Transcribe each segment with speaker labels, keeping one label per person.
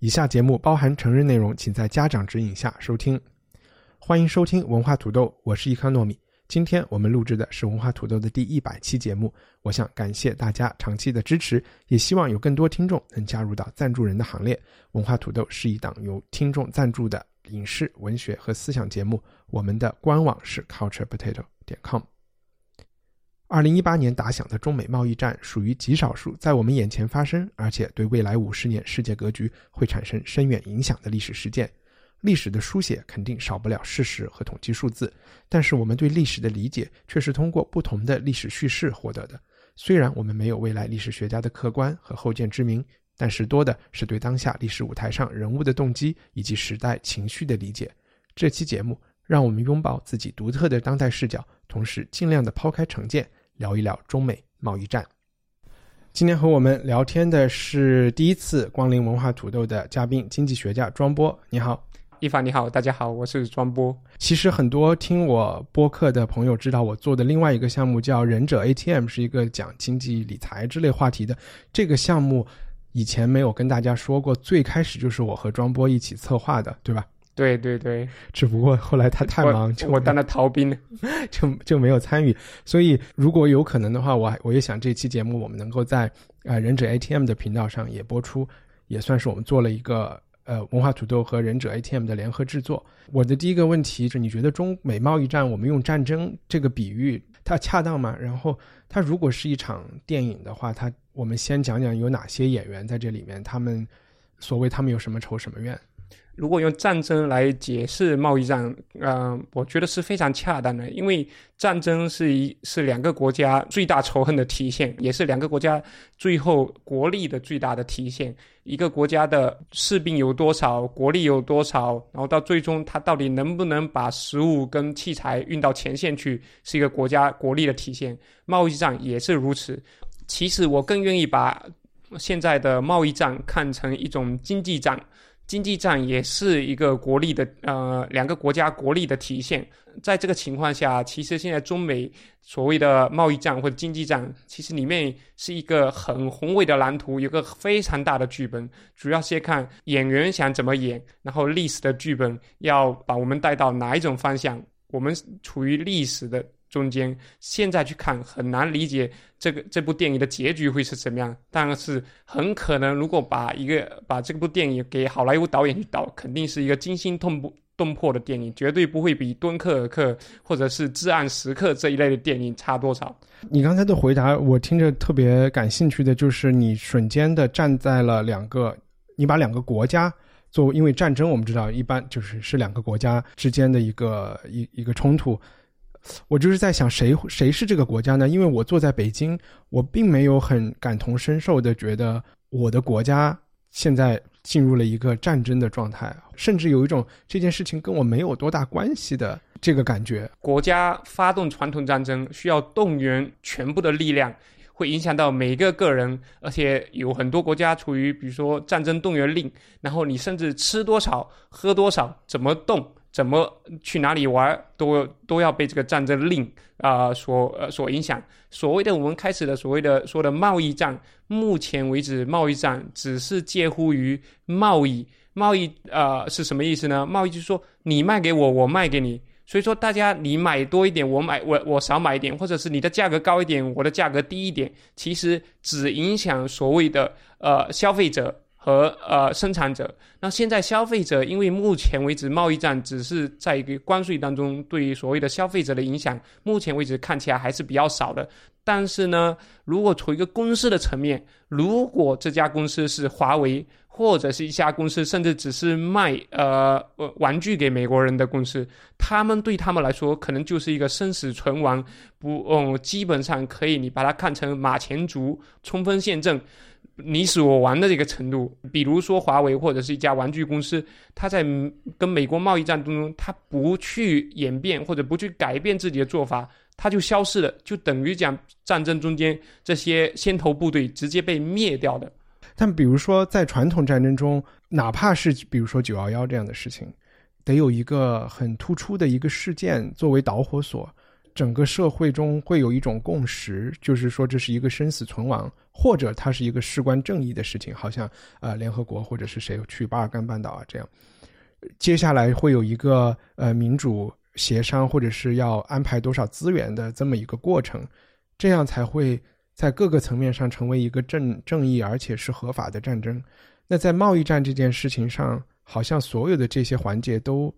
Speaker 1: 以下节目包含成人内容，请在家长指引下收听。欢迎收听文化土豆，我是伊康糯米。今天我们录制的是文化土豆的第一百期节目。我想感谢大家长期的支持，也希望有更多听众能加入到赞助人的行列。文化土豆是一档由听众赞助的影视、文学和思想节目。我们的官网是 culturepotato 点 com。二零一八年打响的中美贸易战属于极少数在我们眼前发生，而且对未来五十年世界格局会产生深远影响的历史事件。历史的书写肯定少不了事实和统计数字，但是我们对历史的理解却是通过不同的历史叙事获得的。虽然我们没有未来历史学家的客观和后见之明，但是多的是对当下历史舞台上人物的动机以及时代情绪的理解。这期节目让我们拥抱自己独特的当代视角，同时尽量的抛开成见。聊一聊中美贸易战。今天和我们聊天的是第一次光临文化土豆的嘉宾，经济学家庄波。你好，
Speaker 2: 一凡，你好，大家好，我是庄波。
Speaker 1: 其实很多听我播客的朋友知道，我做的另外一个项目叫忍者 ATM，是一个讲经济理财之类话题的。这个项目以前没有跟大家说过，最开始就是我和庄波一起策划的，对吧？
Speaker 2: 对对对，
Speaker 1: 只不过后来他太忙，就
Speaker 2: 我当了逃兵，
Speaker 1: 就就没有参与。所以如果有可能的话，我我也想这期节目我们能够在啊忍者 ATM 的频道上也播出，也算是我们做了一个呃文化土豆和忍者 ATM 的联合制作。我的第一个问题是，你觉得中美贸易战我们用战争这个比喻它恰当吗？然后它如果是一场电影的话，它我们先讲讲有哪些演员在这里面，他们所谓他们有什么仇什么怨？
Speaker 2: 如果用战争来解释贸易战，嗯，我觉得是非常恰当的，因为战争是一是两个国家最大仇恨的体现，也是两个国家最后国力的最大的体现。一个国家的士兵有多少，国力有多少，然后到最终他到底能不能把食物跟器材运到前线去，是一个国家国力的体现。贸易战也是如此。其实我更愿意把现在的贸易战看成一种经济战。经济战也是一个国力的，呃，两个国家国力的体现。在这个情况下，其实现在中美所谓的贸易战或者经济战，其实里面是一个很宏伟的蓝图，有个非常大的剧本。主要是看演员想怎么演，然后历史的剧本要把我们带到哪一种方向。我们处于历史的。中间现在去看很难理解这个这部电影的结局会是怎么样，但是很可能如果把一个把这部电影给好莱坞导演去导，肯定是一个惊心动魄动魄的电影，绝对不会比《敦刻尔克》或者是《至暗时刻》这一类的电影差多少。
Speaker 1: 你刚才的回答我听着特别感兴趣的就是你瞬间的站在了两个，你把两个国家作为，因为战争我们知道一般就是是两个国家之间的一个一一个冲突。我就是在想，谁谁是这个国家呢？因为我坐在北京，我并没有很感同身受的觉得我的国家现在进入了一个战争的状态，甚至有一种这件事情跟我没有多大关系的这个感觉。
Speaker 2: 国家发动传统战争需要动员全部的力量，会影响到每一个个人，而且有很多国家处于比如说战争动员令，然后你甚至吃多少、喝多少、怎么动。怎么去哪里玩，都都要被这个战争令啊所呃所影响。所谓的我们开始的所谓的说的贸易战，目前为止贸易战只是介乎于贸易。贸易呃是什么意思呢？贸易就是说你卖给我，我卖给你。所以说大家你买多一点，我买我我少买一点，或者是你的价格高一点，我的价格低一点，其实只影响所谓的呃消费者。和呃生产者，那现在消费者，因为目前为止贸易战只是在一个关税当中对于所谓的消费者的影响，目前为止看起来还是比较少的。但是呢，如果从一个公司的层面，如果这家公司是华为，或者是一家公司，甚至只是卖呃玩具给美国人的公司，他们对他们来说可能就是一个生死存亡，不，嗯，基本上可以你把它看成马前卒，冲锋陷阵。你死我亡的这个程度。比如说华为或者是一家玩具公司，它在跟美国贸易战当中，它不去演变或者不去改变自己的做法，它就消失了，就等于讲战争中间这些先头部队直接被灭掉的。
Speaker 1: 但比如说在传统战争中，哪怕是比如说九幺幺这样的事情。得有一个很突出的一个事件作为导火索，整个社会中会有一种共识，就是说这是一个生死存亡，或者它是一个事关正义的事情，好像呃联合国或者是谁去巴尔干半岛啊这样，接下来会有一个呃民主协商或者是要安排多少资源的这么一个过程，这样才会在各个层面上成为一个正正义而且是合法的战争。那在贸易战这件事情上。好像所有的这些环节都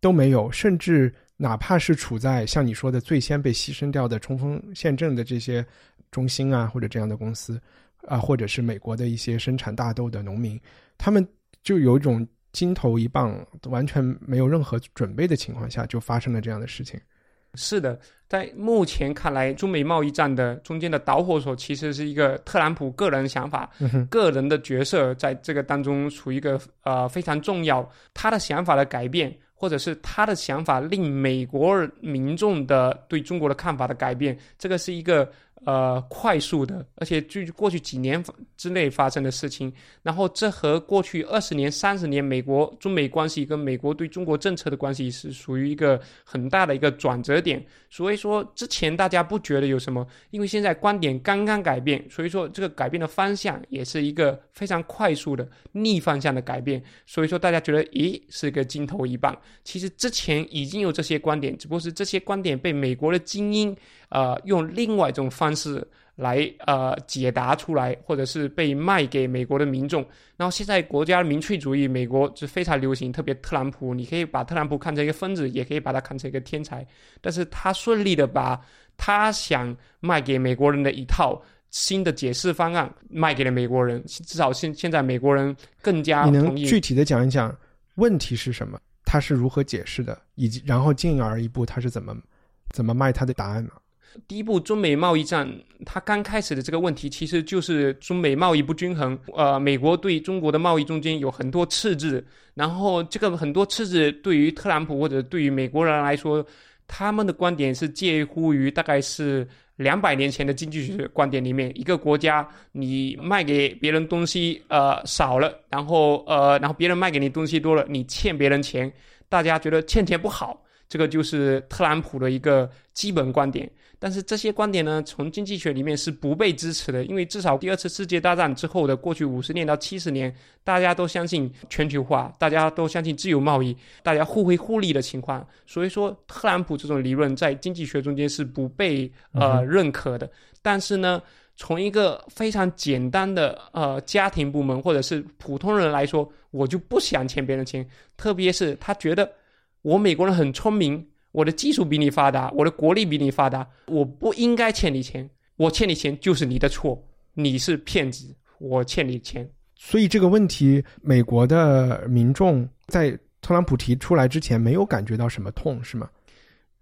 Speaker 1: 都没有，甚至哪怕是处在像你说的最先被牺牲掉的冲锋陷阵的这些中心啊，或者这样的公司啊，或者是美国的一些生产大豆的农民，他们就有一种金头一棒，完全没有任何准备的情况下，就发生了这样的事情。
Speaker 2: 是的，在目前看来，中美贸易战的中间的导火索其实是一个特朗普个人想法，个人的角色在这个当中处于一个呃非常重要，他的想法的改变，或者是他的想法令美国民众的对中国的看法的改变，这个是一个。呃，快速的，而且就过去几年之内发生的事情，然后这和过去二十年、三十年美国中美关系跟美国对中国政策的关系是属于一个很大的一个转折点。所以说，之前大家不觉得有什么，因为现在观点刚刚改变，所以说这个改变的方向也是一个非常快速的逆方向的改变。所以说，大家觉得，咦，是一个金头一棒。其实之前已经有这些观点，只不过是这些观点被美国的精英。呃，用另外一种方式来呃解答出来，或者是被卖给美国的民众。然后现在国家民粹主义，美国是非常流行，特别特朗普，你可以把特朗普看成一个疯子，也可以把他看成一个天才。但是他顺利的把他想卖给美国人的一套新的解释方案卖给了美国人，至少现现在美国人更加
Speaker 1: 你能具体的讲一讲问题是什么？他是如何解释的？以及然后进而一步他是怎么怎么卖他的答案呢？
Speaker 2: 第一步，中美贸易战，它刚开始的这个问题其实就是中美贸易不均衡。呃，美国对中国的贸易中间有很多赤字，然后这个很多赤字对于特朗普或者对于美国人来说，他们的观点是介乎于大概是两百年前的经济学观点里面，一个国家你卖给别人东西呃少了，然后呃然后别人卖给你东西多了，你欠别人钱，大家觉得欠钱不好，这个就是特朗普的一个基本观点。但是这些观点呢，从经济学里面是不被支持的，因为至少第二次世界大战之后的过去五十年到七十年，大家都相信全球化，大家都相信自由贸易，大家互惠互利的情况，所以说特朗普这种理论在经济学中间是不被呃认可的。但是呢，从一个非常简单的呃家庭部门或者是普通人来说，我就不想欠别人钱，特别是他觉得我美国人很聪明。我的技术比你发达，我的国力比你发达，我不应该欠你钱。我欠你钱就是你的错，你是骗子，我欠你钱。
Speaker 1: 所以这个问题，美国的民众在特朗普提出来之前没有感觉到什么痛，是吗？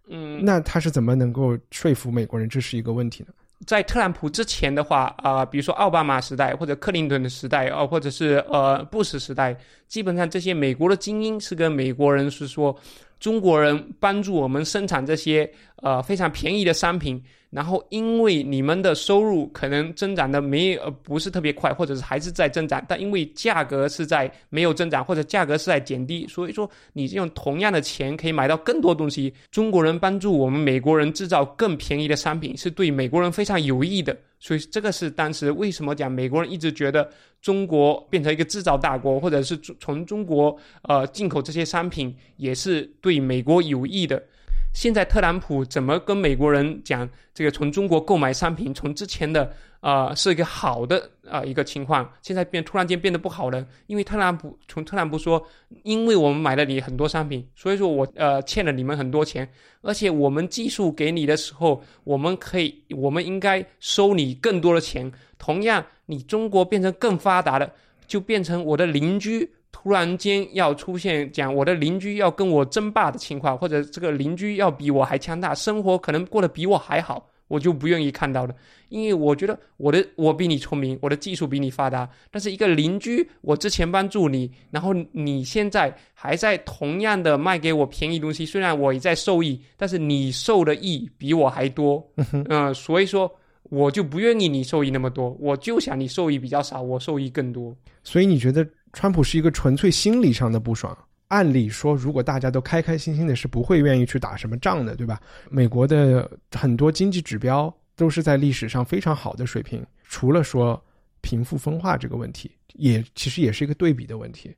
Speaker 2: 嗯，
Speaker 1: 那他是怎么能够说服美国人这是一个问题呢？
Speaker 2: 在特朗普之前的话，啊，比如说奥巴马时代或者克林顿的时代，啊，或者是呃布什时代，基本上这些美国的精英是跟美国人是说。中国人帮助我们生产这些呃非常便宜的商品，然后因为你们的收入可能增长的没呃不是特别快，或者是还是在增长，但因为价格是在没有增长，或者价格是在减低，所以说你用同样的钱可以买到更多东西。中国人帮助我们美国人制造更便宜的商品，是对美国人非常有益的。所以这个是当时为什么讲美国人一直觉得中国变成一个制造大国，或者是从中国呃进口这些商品也是对美国有益的。现在特朗普怎么跟美国人讲这个从中国购买商品，从之前的啊是一个好的啊一个情况，现在变突然间变得不好了？因为特朗普从特朗普说，因为我们买了你很多商品，所以说我呃欠了你们很多钱，而且我们技术给你的时候，我们可以我们应该收你更多的钱。同样，你中国变成更发达了，就变成我的邻居。突然间要出现讲我的邻居要跟我争霸的情况，或者这个邻居要比我还强大，生活可能过得比我还好，我就不愿意看到的，因为我觉得我的我比你聪明，我的技术比你发达，但是一个邻居，我之前帮助你，然后你现在还在同样的卖给我便宜东西，虽然我也在受益，但是你受的益比我还多，嗯，所以说我就不愿意你受益那么多，我就想你受益比较少，我受益更多。
Speaker 1: 所以你觉得川普是一个纯粹心理上的不爽？按理说，如果大家都开开心心的，是不会愿意去打什么仗的，对吧？美国的很多经济指标都是在历史上非常好的水平，除了说贫富分化这个问题，也其实也是一个对比的问题。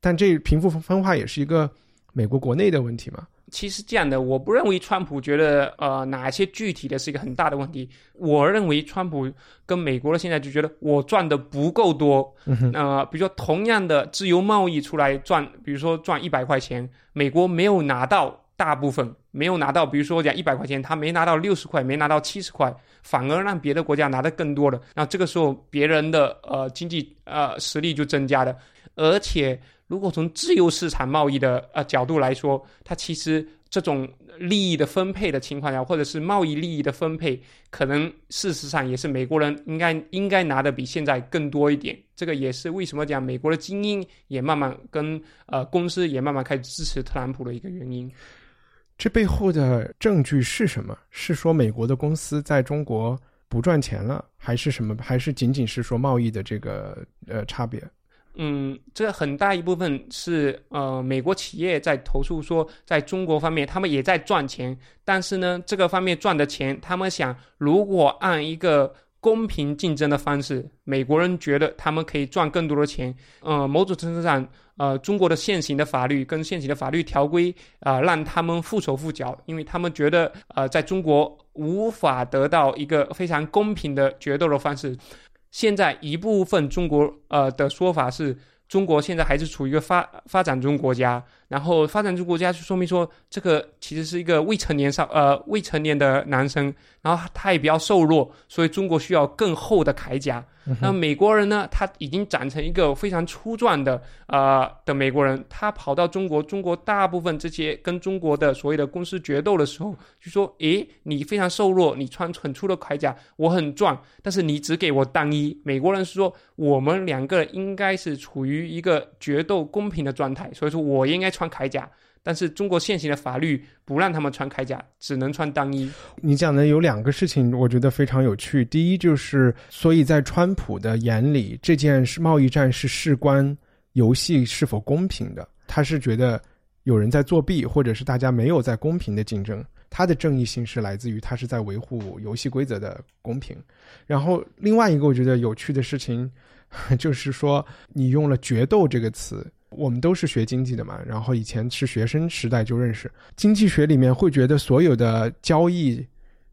Speaker 1: 但这贫富分化也是一个美国国内的问题嘛？
Speaker 2: 其实这样的，我不认为川普觉得呃哪些具体的是一个很大的问题。我认为川普跟美国的现在就觉得我赚的不够多，呃，比如说同样的自由贸易出来赚，比如说赚一百块钱，美国没有拿到大部分，没有拿到，比如说讲一百块钱，他没拿到六十块，没拿到七十块，反而让别的国家拿的更多了。那这个时候别人的呃经济呃实力就增加了，而且。如果从自由市场贸易的呃角度来说，它其实这种利益的分配的情况下，或者是贸易利益的分配，可能事实上也是美国人应该应该拿的比现在更多一点。这个也是为什么讲美国的精英也慢慢跟呃公司也慢慢开始支持特朗普的一个原因。
Speaker 1: 这背后的证据是什么？是说美国的公司在中国不赚钱了，还是什么？还是仅仅是说贸易的这个呃差别？
Speaker 2: 嗯，这很大一部分是呃，美国企业在投诉说，在中国方面他们也在赚钱，但是呢，这个方面赚的钱，他们想如果按一个公平竞争的方式，美国人觉得他们可以赚更多的钱。呃，某种程度上，呃，中国的现行的法律跟现行的法律条规啊，让他们束手束脚，因为他们觉得呃，在中国无法得到一个非常公平的决斗的方式。现在一部分中国呃的说法是，中国现在还是处于一个发发展中国家。然后发展中国家就说明说，这个其实是一个未成年少呃未成年的男生，然后他也比较瘦弱，所以中国需要更厚的铠甲。那美国人呢，他已经长成一个非常粗壮的呃的美国人，他跑到中国，中国大部分这些跟中国的所谓的公司决斗的时候，就说：诶，你非常瘦弱，你穿很粗的铠甲，我很壮，但是你只给我单一。美国人是说，我们两个应该是处于一个决斗公平的状态，所以说我应该。穿铠甲，但是中国现行的法律不让他们穿铠甲，只能穿单衣。
Speaker 1: 你讲的有两个事情，我觉得非常有趣。第一就是，所以在川普的眼里，这件是贸易战是事关游戏是否公平的。他是觉得有人在作弊，或者是大家没有在公平的竞争。他的正义性是来自于他是在维护游戏规则的公平。然后另外一个我觉得有趣的事情，就是说你用了“决斗”这个词。我们都是学经济的嘛，然后以前是学生时代就认识经济学里面会觉得所有的交易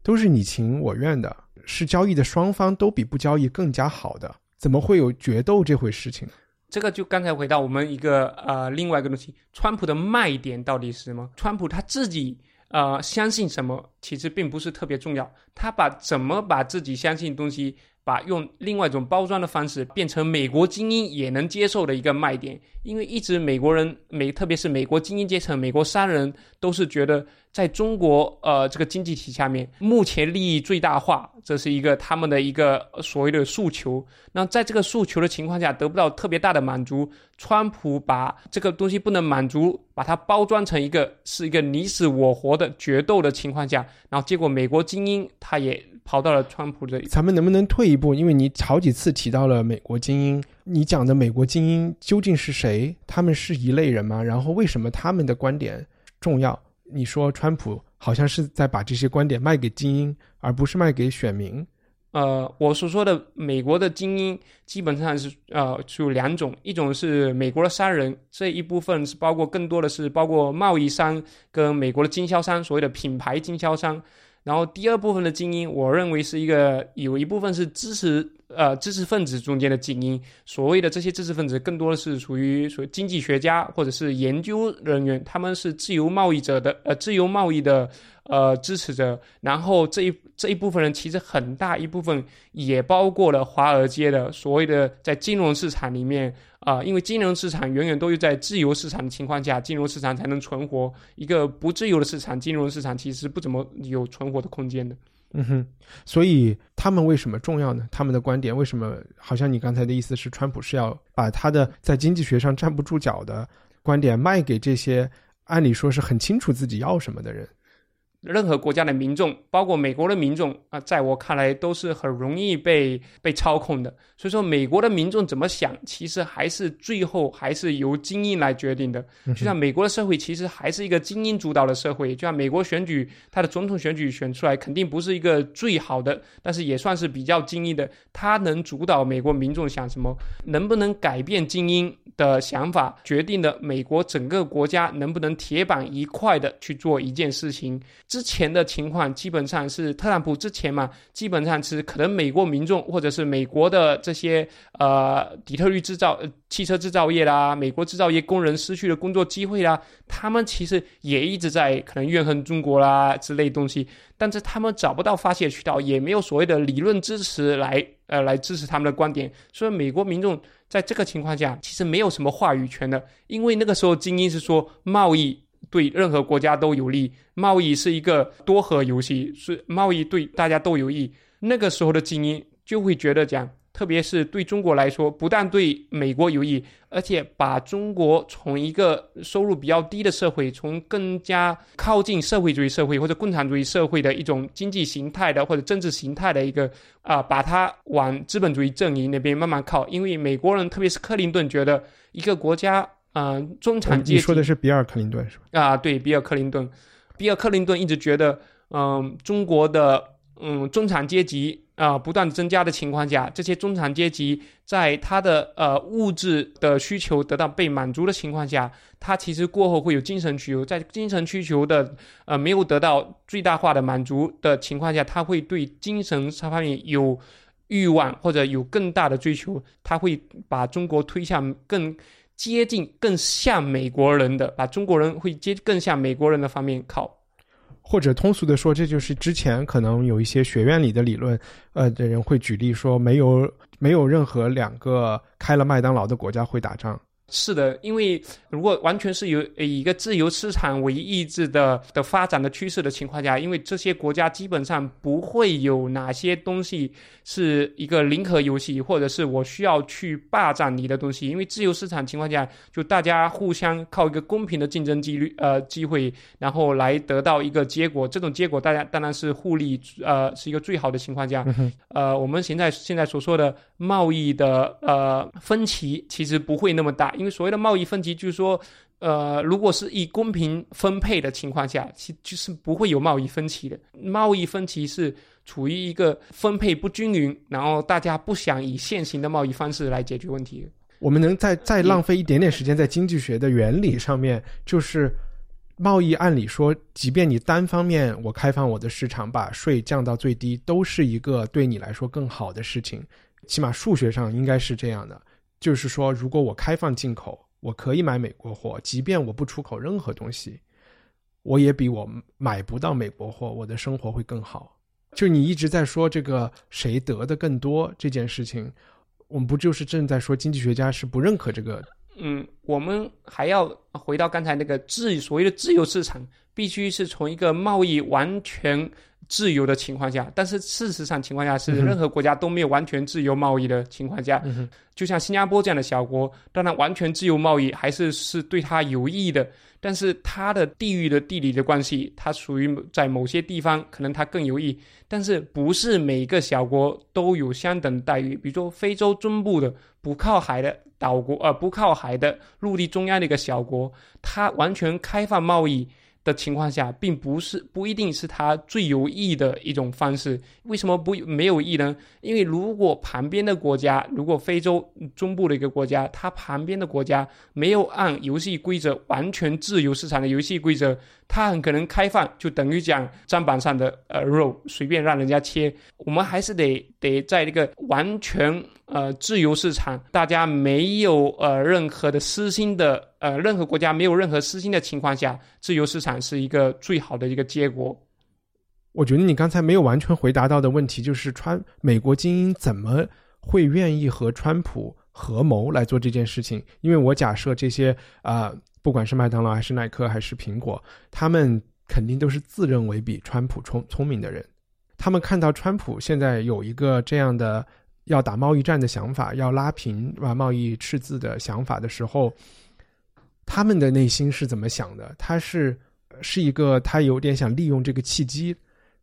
Speaker 1: 都是你情我愿的，是交易的双方都比不交易更加好的，怎么会有决斗这回事情？
Speaker 2: 这个就刚才回到我们一个呃另外一个东西，川普的卖点到底是什么？川普他自己呃相信什么，其实并不是特别重要，他把怎么把自己相信东西。把用另外一种包装的方式变成美国精英也能接受的一个卖点，因为一直美国人美，特别是美国精英阶层、美国商人都是觉得。在中国，呃，这个经济体下面，目前利益最大化，这是一个他们的一个所谓的诉求。那在这个诉求的情况下，得不到特别大的满足，川普把这个东西不能满足，把它包装成一个是一个你死我活的决斗的情况下，然后结果美国精英他也跑到了川普这里。
Speaker 1: 咱们能不能退一步？因为你好几次提到了美国精英，你讲的美国精英究竟是谁？他们是一类人吗？然后为什么他们的观点重要？你说川普好像是在把这些观点卖给精英，而不是卖给选民。
Speaker 2: 呃，我所说的美国的精英基本上是呃，有两种，一种是美国的商人，这一部分是包括更多的是包括贸易商跟美国的经销商，所谓的品牌经销商。然后第二部分的精英，我认为是一个有一部分是知识呃知识分子中间的精英。所谓的这些知识分子，更多的是属于属于经济学家或者是研究人员，他们是自由贸易者的呃自由贸易的呃支持者。然后这一这一部分人，其实很大一部分也包括了华尔街的所谓的在金融市场里面。啊，因为金融市场远远都是在自由市场的情况下，金融市场才能存活。一个不自由的市场，金融市场其实不怎么有存活的空间的。
Speaker 1: 嗯哼，所以他们为什么重要呢？他们的观点为什么？好像你刚才的意思是，川普是要把他的在经济学上站不住脚的观点卖给这些按理说是很清楚自己要什么的人。
Speaker 2: 任何国家的民众，包括美国的民众啊，在我看来都是很容易被被操控的。所以说，美国的民众怎么想，其实还是最后还是由精英来决定的。就像美国的社会，其实还是一个精英主导的社会。就像美国选举，它的总统选举选出来，肯定不是一个最好的，但是也算是比较精英的。它能主导美国民众想什么，能不能改变精英的想法，决定了美国整个国家能不能铁板一块的去做一件事情。之前的情况基本上是特朗普之前嘛，基本上是可能美国民众或者是美国的这些呃底特律制造汽车制造业啦，美国制造业工人失去了工作机会啦，他们其实也一直在可能怨恨中国啦之类东西，但是他们找不到发泄渠道，也没有所谓的理论支持来呃来支持他们的观点，所以美国民众在这个情况下其实没有什么话语权的，因为那个时候精英是说贸易。对任何国家都有利，贸易是一个多核游戏，是贸易对大家都有益。那个时候的精英就会觉得讲，特别是对中国来说，不但对美国有益，而且把中国从一个收入比较低的社会，从更加靠近社会主义社会或者共产主义社会的一种经济形态的或者政治形态的一个啊，把它往资本主义阵营那边慢慢靠。因为美国人，特别是克林顿，觉得一个国家。嗯，中产阶级。
Speaker 1: 你说的是比尔·克林顿是吧？
Speaker 2: 啊，对，比尔·克林顿。比尔·克林顿一直觉得，嗯，中国的嗯中产阶级啊不断增加的情况下，这些中产阶级在他的呃物质的需求得到被满足的情况下，他其实过后会有精神需求，在精神需求的呃没有得到最大化的满足的情况下，他会对精神方面有欲望或者有更大的追求，他会把中国推向更。接近更像美国人的，把中国人会接更像美国人的方面靠，
Speaker 1: 或者通俗的说，这就是之前可能有一些学院里的理论，呃的人会举例说，没有没有任何两个开了麦当劳的国家会打仗。
Speaker 2: 是的，因为如果完全是由以一个自由市场为意志的的发展的趋势的情况下，因为这些国家基本上不会有哪些东西是一个零和游戏，或者是我需要去霸占你的东西。因为自由市场情况下，就大家互相靠一个公平的竞争几率呃机会，然后来得到一个结果。这种结果大家当然是互利，呃，是一个最好的情况下。呃，我们现在现在所说的贸易的呃分歧其实不会那么大。因为所谓的贸易分歧，就是说，呃，如果是以公平分配的情况下，其就是不会有贸易分歧的。贸易分歧是处于一个分配不均匀，然后大家不想以现行的贸易方式来解决问题。
Speaker 1: 我们能再再浪费一点点时间在经济学的原理上面，就是贸易按理说，即便你单方面我开放我的市场，把税降到最低，都是一个对你来说更好的事情，起码数学上应该是这样的。就是说，如果我开放进口，我可以买美国货，即便我不出口任何东西，我也比我买不到美国货，我的生活会更好。就你一直在说这个谁得的更多这件事情，我们不就是正在说经济学家是不认可这个？
Speaker 2: 嗯，我们还要回到刚才那个自所谓的自由市场，必须是从一个贸易完全。自由的情况下，但是事实上情况下是任何国家都没有完全自由贸易的情况下，就像新加坡这样的小国，当然完全自由贸易还是是对它有益的。但是它的地域的地理的关系，它属于在某些地方可能它更有益，但是不是每个小国都有相等待遇。比如说非洲中部的不靠海的岛国，呃，不靠海的陆地中央的一个小国，它完全开放贸易。的情况下，并不是不一定是它最有益的一种方式。为什么不没有益呢？因为如果旁边的国家，如果非洲中部的一个国家，它旁边的国家没有按游戏规则完全自由市场的游戏规则，它很可能开放，就等于讲砧板上的呃肉随便让人家切。我们还是得得在这个完全。呃，自由市场，大家没有呃任何的私心的，呃，任何国家没有任何私心的情况下，自由市场是一个最好的一个结果。
Speaker 1: 我觉得你刚才没有完全回答到的问题，就是川美国精英怎么会愿意和川普合谋来做这件事情？因为我假设这些啊，不管是麦当劳还是耐克还是苹果，他们肯定都是自认为比川普聪聪明的人。他们看到川普现在有一个这样的要打贸易战的想法，要拉平啊贸易赤字的想法的时候，他们的内心是怎么想的？他是是一个他有点想利用这个契机，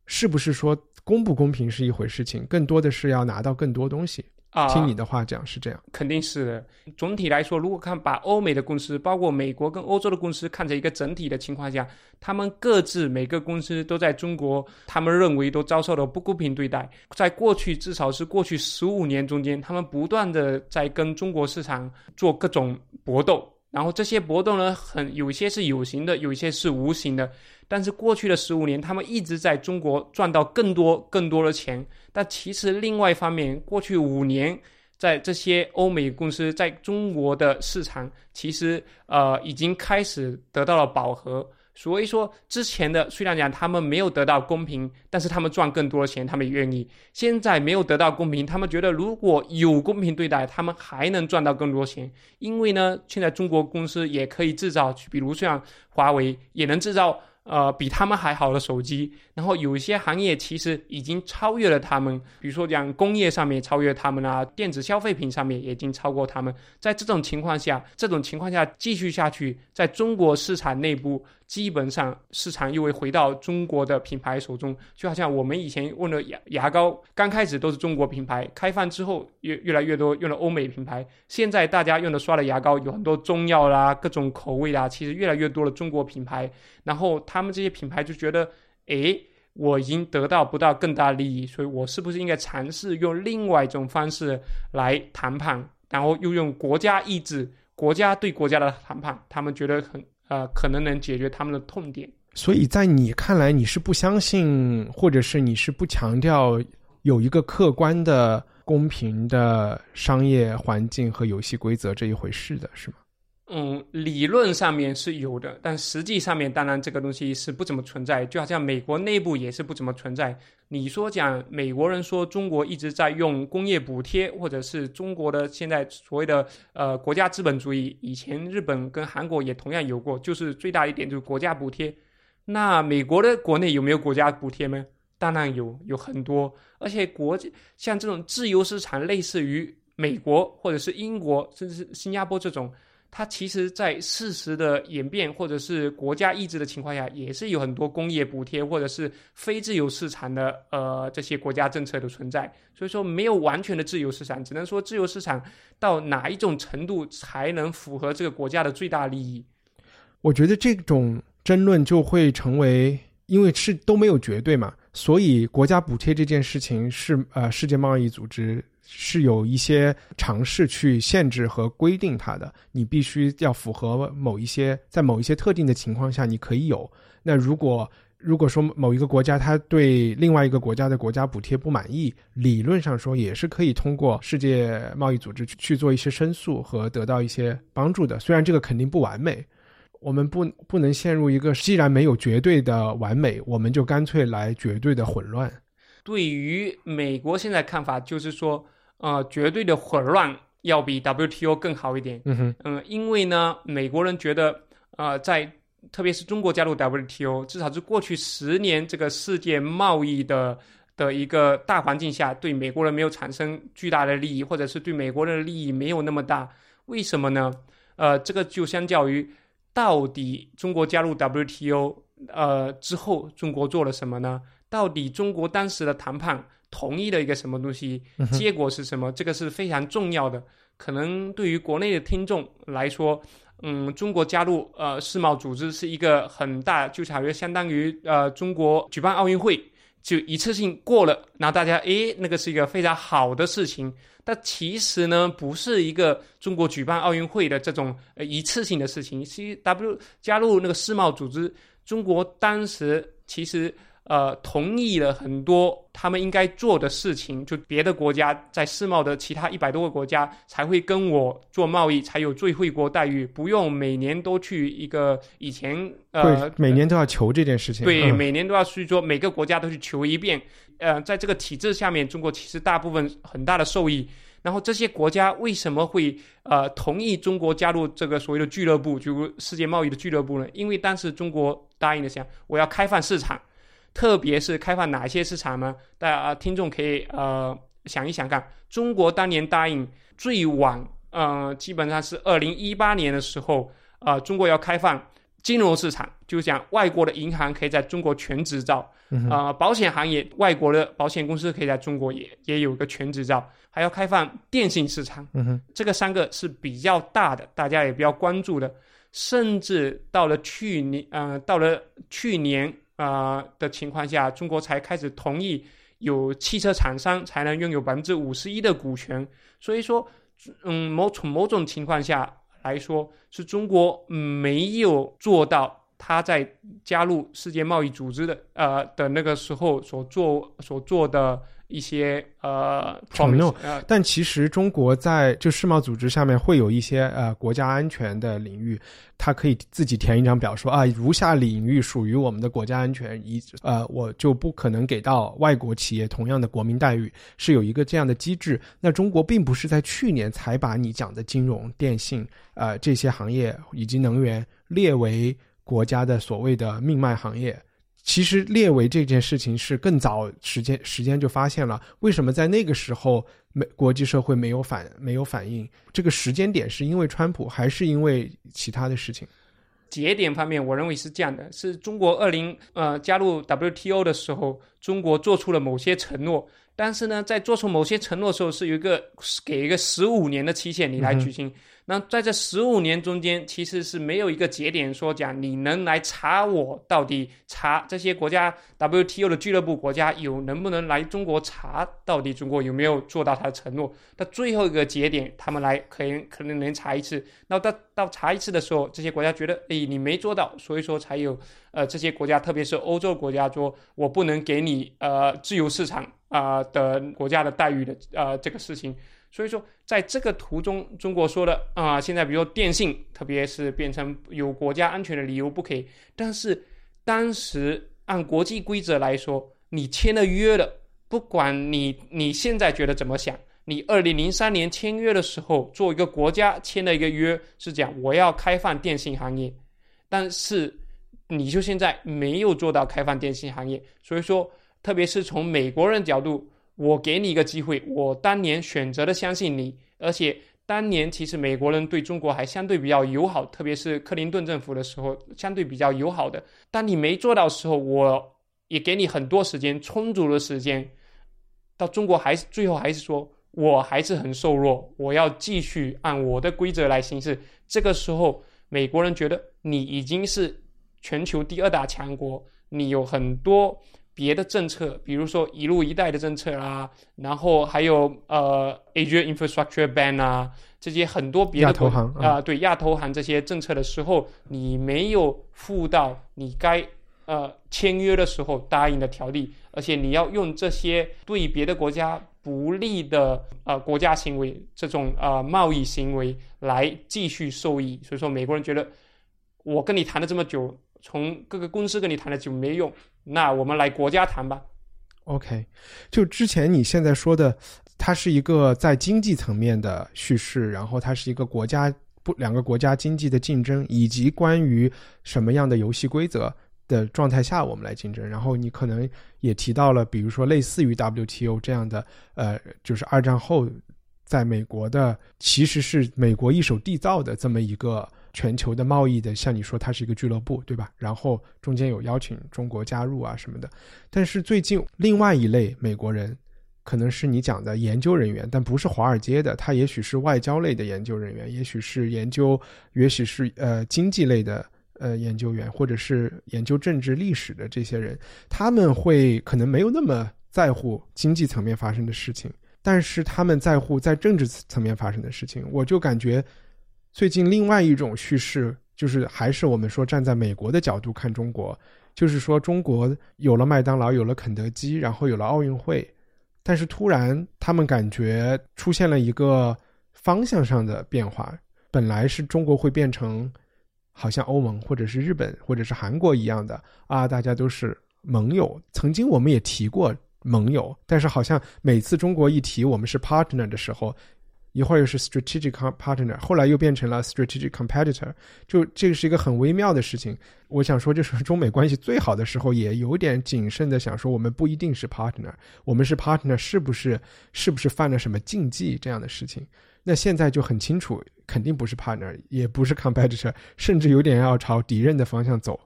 Speaker 1: 是不是说公不公平是一回事情，更多的是要拿到更多东西？
Speaker 2: 啊，
Speaker 1: 听你的话讲是这样，
Speaker 2: 肯定是的。总体来说，如果看把欧美的公司，包括美国跟欧洲的公司看成一个整体的情况下，他们各自每个公司都在中国，他们认为都遭受了不公平对待。在过去至少是过去十五年中间，他们不断的在跟中国市场做各种搏斗，然后这些搏斗呢，很有一些是有形的，有一些是无形的。但是过去的十五年，他们一直在中国赚到更多更多的钱。但其实另外一方面，过去五年，在这些欧美公司在中国的市场，其实呃已经开始得到了饱和。所以说，之前的虽然讲他们没有得到公平，但是他们赚更多的钱，他们也愿意。现在没有得到公平，他们觉得如果有公平对待，他们还能赚到更多钱。因为呢，现在中国公司也可以制造，比如像华为也能制造。呃，比他们还好的手机，然后有一些行业其实已经超越了他们，比如说讲工业上面超越他们啊，电子消费品上面已经超过他们。在这种情况下，这种情况下继续下去，在中国市场内部。基本上市场又会回到中国的品牌手中，就好像我们以前用的牙牙膏，刚开始都是中国品牌，开放之后越越来越多用了欧美品牌。现在大家用的刷的牙膏有很多中药啦，各种口味啦，其实越来越多的中国品牌。然后他们这些品牌就觉得，诶，我已经得到不到更大利益，所以我是不是应该尝试用另外一种方式来谈判？然后又用国家意志、国家对国家的谈判，他们觉得很。呃，可能能解决他们的痛点。
Speaker 1: 所以在你看来，你是不相信，或者是你是不强调有一个客观的、公平的商业环境和游戏规则这一回事的，是吗？
Speaker 2: 嗯，理论上面是有的，但实际上面当然这个东西是不怎么存在，就好像美国内部也是不怎么存在。你说讲美国人说中国一直在用工业补贴，或者是中国的现在所谓的呃国家资本主义，以前日本跟韩国也同样有过，就是最大一点就是国家补贴。那美国的国内有没有国家补贴呢？当然有，有很多，而且国像这种自由市场，类似于美国或者是英国，甚至是新加坡这种。它其实，在事实的演变或者是国家意志的情况下，也是有很多工业补贴或者是非自由市场的呃这些国家政策的存在。所以说，没有完全的自由市场，只能说自由市场到哪一种程度才能符合这个国家的最大利益。
Speaker 1: 我觉得这种争论就会成为，因为是都没有绝对嘛，所以国家补贴这件事情是呃世界贸易组织。是有一些尝试去限制和规定它的，你必须要符合某一些，在某一些特定的情况下你可以有。那如果如果说某一个国家他对另外一个国家的国家补贴不满意，理论上说也是可以通过世界贸易组织去去做一些申诉和得到一些帮助的。虽然这个肯定不完美，我们不不能陷入一个既然没有绝对的完美，我们就干脆来绝对的混乱。
Speaker 2: 对于美国现在看法就是说。呃，绝对的混乱要比 WTO 更好一点。
Speaker 1: 嗯哼，
Speaker 2: 嗯，因为呢，美国人觉得，呃，在特别是中国加入 WTO，至少是过去十年这个世界贸易的的一个大环境下，对美国人没有产生巨大的利益，或者是对美国人的利益没有那么大。为什么呢？呃，这个就相较于到底中国加入 WTO，呃之后中国做了什么呢？到底中国当时的谈判？同意了一个什么东西，结果是什么？这个是非常重要的。可能对于国内的听众来说，嗯，中国加入呃世贸组织是一个很大，就好像相当于呃中国举办奥运会就一次性过了，然后大家诶那个是一个非常好的事情。但其实呢，不是一个中国举办奥运会的这种呃一次性的事情。C W 加入那个世贸组织，中国当时其实。呃，同意了很多他们应该做的事情，就别的国家在世贸的其他一百多个国家才会跟我做贸易，才有最惠国待遇，不用每年都去一个以前呃，
Speaker 1: 每年都要求这件事情，
Speaker 2: 对，每年都要去做，每个国家都去求一遍。呃，在这个体制下面，中国其实大部分很大的受益。然后这些国家为什么会呃同意中国加入这个所谓的俱乐部，就世界贸易的俱乐部呢？因为当时中国答应了想我要开放市场。特别是开放哪些市场呢？大家听众可以呃想一想看，中国当年答应最晚呃基本上是二零一八年的时候，呃中国要开放金融市场，就是讲外国的银行可以在中国全执照，呃保险行业外国的保险公司可以在中国也也有个全执照，还要开放电信市场，
Speaker 1: 嗯哼，
Speaker 2: 这个三个是比较大的，大家也比较关注的。甚至到了去年，呃，到了去年，啊的情况下，中国才开始同意有汽车厂商才能拥有百分之五十一的股权。所以说，嗯，某从某种情况下来说，是中国没有做到他在加入世界贸易组织的，呃的那个时候所做所做的。一些呃
Speaker 1: 承诺，但其实中国在就世贸组织下面会有一些呃国家安全的领域，它可以自己填一张表说啊，如下领域属于我们的国家安全，一呃我就不可能给到外国企业同样的国民待遇，是有一个这样的机制。那中国并不是在去年才把你讲的金融、电信呃这些行业以及能源列为国家的所谓的命脉行业。其实列为这件事情是更早时间时间就发现了，为什么在那个时候美国际社会没有反没有反应？这个时间点是因为川普，还是因为其他的事情？
Speaker 2: 节点方面，我认为是这样的：是中国二零呃加入 WTO 的时候，中国做出了某些承诺。但是呢，在做出某些承诺的时候，是有一个给一个十五年的期限，你来举行。那在这十五年中间，其实是没有一个节点说讲你能来查我到底查这些国家 WTO 的俱乐部国家有能不能来中国查到底中国有没有做到他的承诺。那最后一个节点，他们来可能可能能查一次。那到到查一次的时候，这些国家觉得诶你没做到，所以说才有呃这些国家，特别是欧洲国家说，我不能给你呃自由市场。啊的国家的待遇的呃这个事情，所以说在这个途中，中国说的啊，现在比如说电信，特别是变成有国家安全的理由不可以，但是当时按国际规则来说，你签了约了，不管你你现在觉得怎么想，你二零零三年签约的时候，做一个国家签了一个约，是讲我要开放电信行业，但是你就现在没有做到开放电信行业，所以说。特别是从美国人角度，我给你一个机会，我当年选择的相信你，而且当年其实美国人对中国还相对比较友好，特别是克林顿政府的时候，相对比较友好的。当你没做到时候，我也给你很多时间，充足的时间，到中国还是最后还是说我还是很瘦弱，我要继续按我的规则来行事。这个时候，美国人觉得你已经是全球第二大强国，你有很多。别的政策，比如说“一路一带”的政策啊，然后还有呃 “Asia Infrastructure Ban” 啊，这些很多别的
Speaker 1: 投行
Speaker 2: 啊，对亚投行这些政策的时候，你没有付到你该呃签约的时候答应的条例，而且你要用这些对别的国家不利的呃国家行为，这种呃贸易行为来继续受益。所以说，美国人觉得我跟你谈了这么久。从各个公司跟你谈了就没用，那我们来国家谈吧。
Speaker 1: OK，就之前你现在说的，它是一个在经济层面的叙事，然后它是一个国家不两个国家经济的竞争，以及关于什么样的游戏规则的状态下我们来竞争。然后你可能也提到了，比如说类似于 WTO 这样的，呃，就是二战后在美国的，其实是美国一手缔造的这么一个。全球的贸易的，像你说，它是一个俱乐部，对吧？然后中间有邀请中国加入啊什么的。但是最近另外一类美国人，可能是你讲的研究人员，但不是华尔街的，他也许是外交类的研究人员，也许是研究，也许是呃经济类的呃研究员，或者是研究政治历史的这些人，他们会可能没有那么在乎经济层面发生的事情，但是他们在乎在政治层面发生的事情。我就感觉。最近另外一种叙事，就是还是我们说站在美国的角度看中国，就是说中国有了麦当劳，有了肯德基，然后有了奥运会，但是突然他们感觉出现了一个方向上的变化。本来是中国会变成好像欧盟或者是日本或者是韩国一样的啊，大家都是盟友。曾经我们也提过盟友，但是好像每次中国一提我们是 partner 的时候。一会儿又是 strategic partner，后来又变成了 strategic competitor，就这个是一个很微妙的事情。我想说，就是中美关系最好的时候，也有点谨慎的想说，我们不一定是 partner，我们是 partner，是不是是不是犯了什么禁忌这样的事情？那现在就很清楚，肯定不是 partner，也不是 competitor，甚至有点要朝敌人的方向走。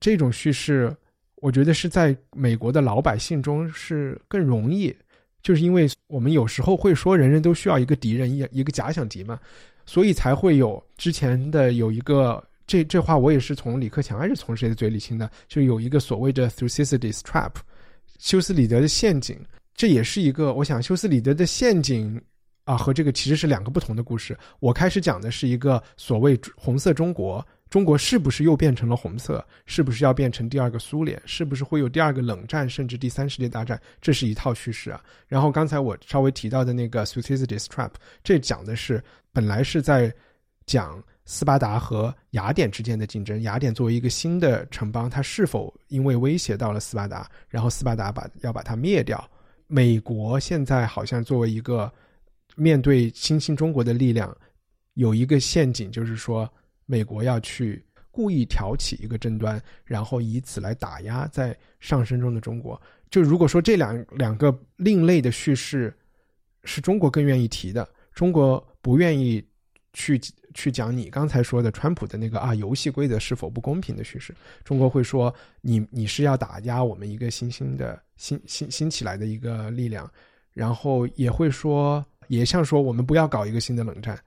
Speaker 1: 这种叙事，我觉得是在美国的老百姓中是更容易。就是因为我们有时候会说人人都需要一个敌人，一一个假想敌嘛，所以才会有之前的有一个这这话我也是从李克强还是从谁的嘴里听的，就有一个所谓的 Thucydides trap，修斯里德的陷阱，这也是一个我想修斯里德的陷阱啊和这个其实是两个不同的故事。我开始讲的是一个所谓红色中国。中国是不是又变成了红色？是不是要变成第二个苏联？是不是会有第二个冷战，甚至第三世界大战？这是一套叙事啊。然后刚才我稍微提到的那个 Thucydides trap，这讲的是本来是在讲斯巴达和雅典之间的竞争。雅典作为一个新的城邦，它是否因为威胁到了斯巴达，然后斯巴达把要把它灭掉？美国现在好像作为一个面对新兴中国的力量，有一个陷阱，就是说。美国要去故意挑起一个争端，然后以此来打压在上升中的中国。就如果说这两两个另类的叙事是中国更愿意提的，中国不愿意去去讲你刚才说的川普的那个啊游戏规则是否不公平的叙事，中国会说你你是要打压我们一个新兴的新新新起来的一个力量，然后也会说也像说我们不要搞一个新的冷战。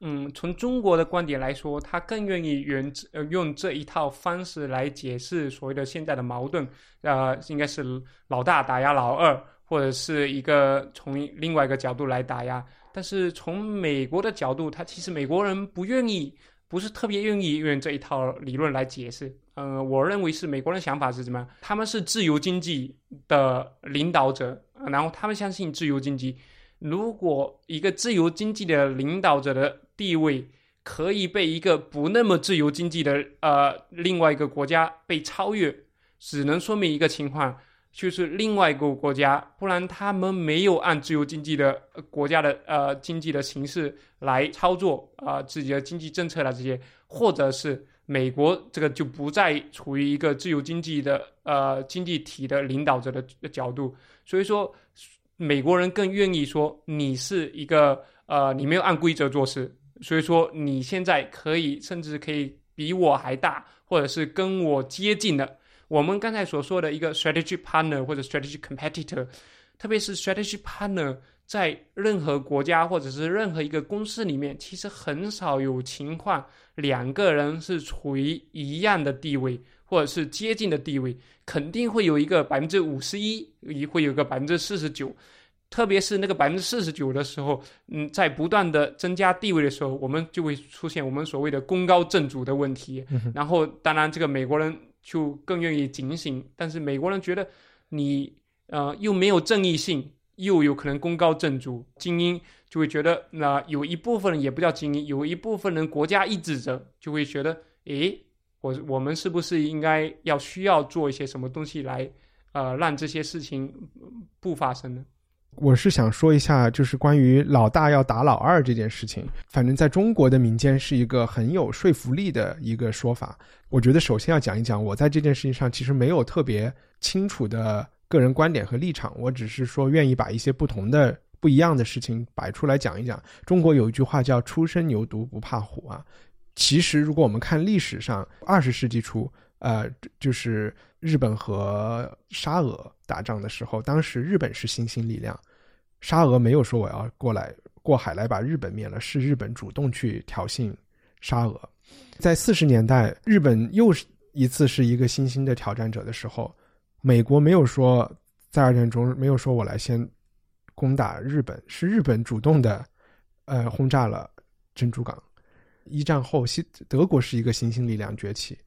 Speaker 2: 嗯，从中国的观点来说，他更愿意用呃用这一套方式来解释所谓的现在的矛盾，呃，应该是老大打压老二，或者是一个从另外一个角度来打压。但是从美国的角度，他其实美国人不愿意，不是特别愿意用这一套理论来解释。嗯，我认为是美国人想法是什么？他们是自由经济的领导者，然后他们相信自由经济。如果一个自由经济的领导者的地位可以被一个不那么自由经济的呃另外一个国家被超越，只能说明一个情况，就是另外一个国家，不然他们没有按自由经济的国家的呃经济的形式来操作啊自己的经济政策了这些，或者是美国这个就不再处于一个自由经济的呃经济体的领导者的角度，所以说。美国人更愿意说你是一个呃，你没有按规则做事，所以说你现在可以甚至可以比我还大，或者是跟我接近的。我们刚才所说的一个 strategy partner 或者 strategy competitor，特别是 strategy partner，在任何国家或者是任何一个公司里面，其实很少有情况两个人是处于一样的地位。或者是接近的地位，肯定会有一个百分之五十一，也会有个百分之四十九。特别是那个百分之四十九的时候，嗯，在不断的增加地位的时候，我们就会出现我们所谓的功高震主的问题。然后，当然这个美国人就更愿意警醒，但是美国人觉得你呃又没有正义性，又有可能功高震主，精英就会觉得那有一部分人也不叫精英，有一部分人国家意志者就会觉得，诶。我我们是不是应该要需要做一些什么东西来，呃，让这些事情不发生呢？
Speaker 1: 我是想说一下，就是关于老大要打老二这件事情，反正在中国的民间是一个很有说服力的一个说法。我觉得首先要讲一讲，我在这件事情上其实没有特别清楚的个人观点和立场，我只是说愿意把一些不同的、不一样的事情摆出来讲一讲。中国有一句话叫“初生牛犊不怕虎”啊。其实，如果我们看历史上二十世纪初，呃，就是日本和沙俄打仗的时候，当时日本是新兴力量，沙俄没有说我要过来过海来把日本灭了，是日本主动去挑衅沙俄。在四十年代，日本又是一次是一个新兴的挑战者的时候，美国没有说在二战中没有说我来先攻打日本，是日本主动的，呃，轰炸了珍珠港。一战后，西德国是一个新兴力量崛起。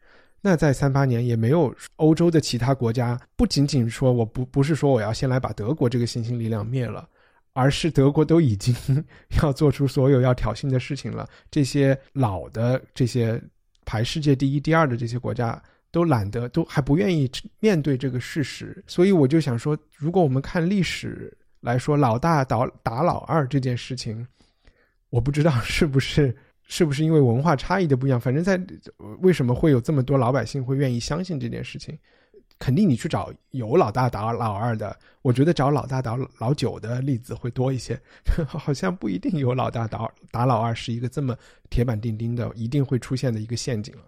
Speaker 1: 那在三八年，也没有欧洲的其他国家，不仅仅说我不不是说我要先来把德国这个新兴力量灭了，而是德国都已经 要做出所有要挑衅的事情了。这些老的这些排世界第一、第二的这些国家，都懒得，都还不愿意面对这个事实。所以我就想说，如果我们看历史来说，老大打打老二这件事情。我不知道是不是是不是因为文化差异的不一样，反正在为什么会有这么多老百姓会愿意相信这件事情？肯定你去找有老大打老二的，我觉得找老大打老九的例子会多一些，好像不一定有老大打打老二是一个这么铁板钉钉的一定会出现的一个陷阱了。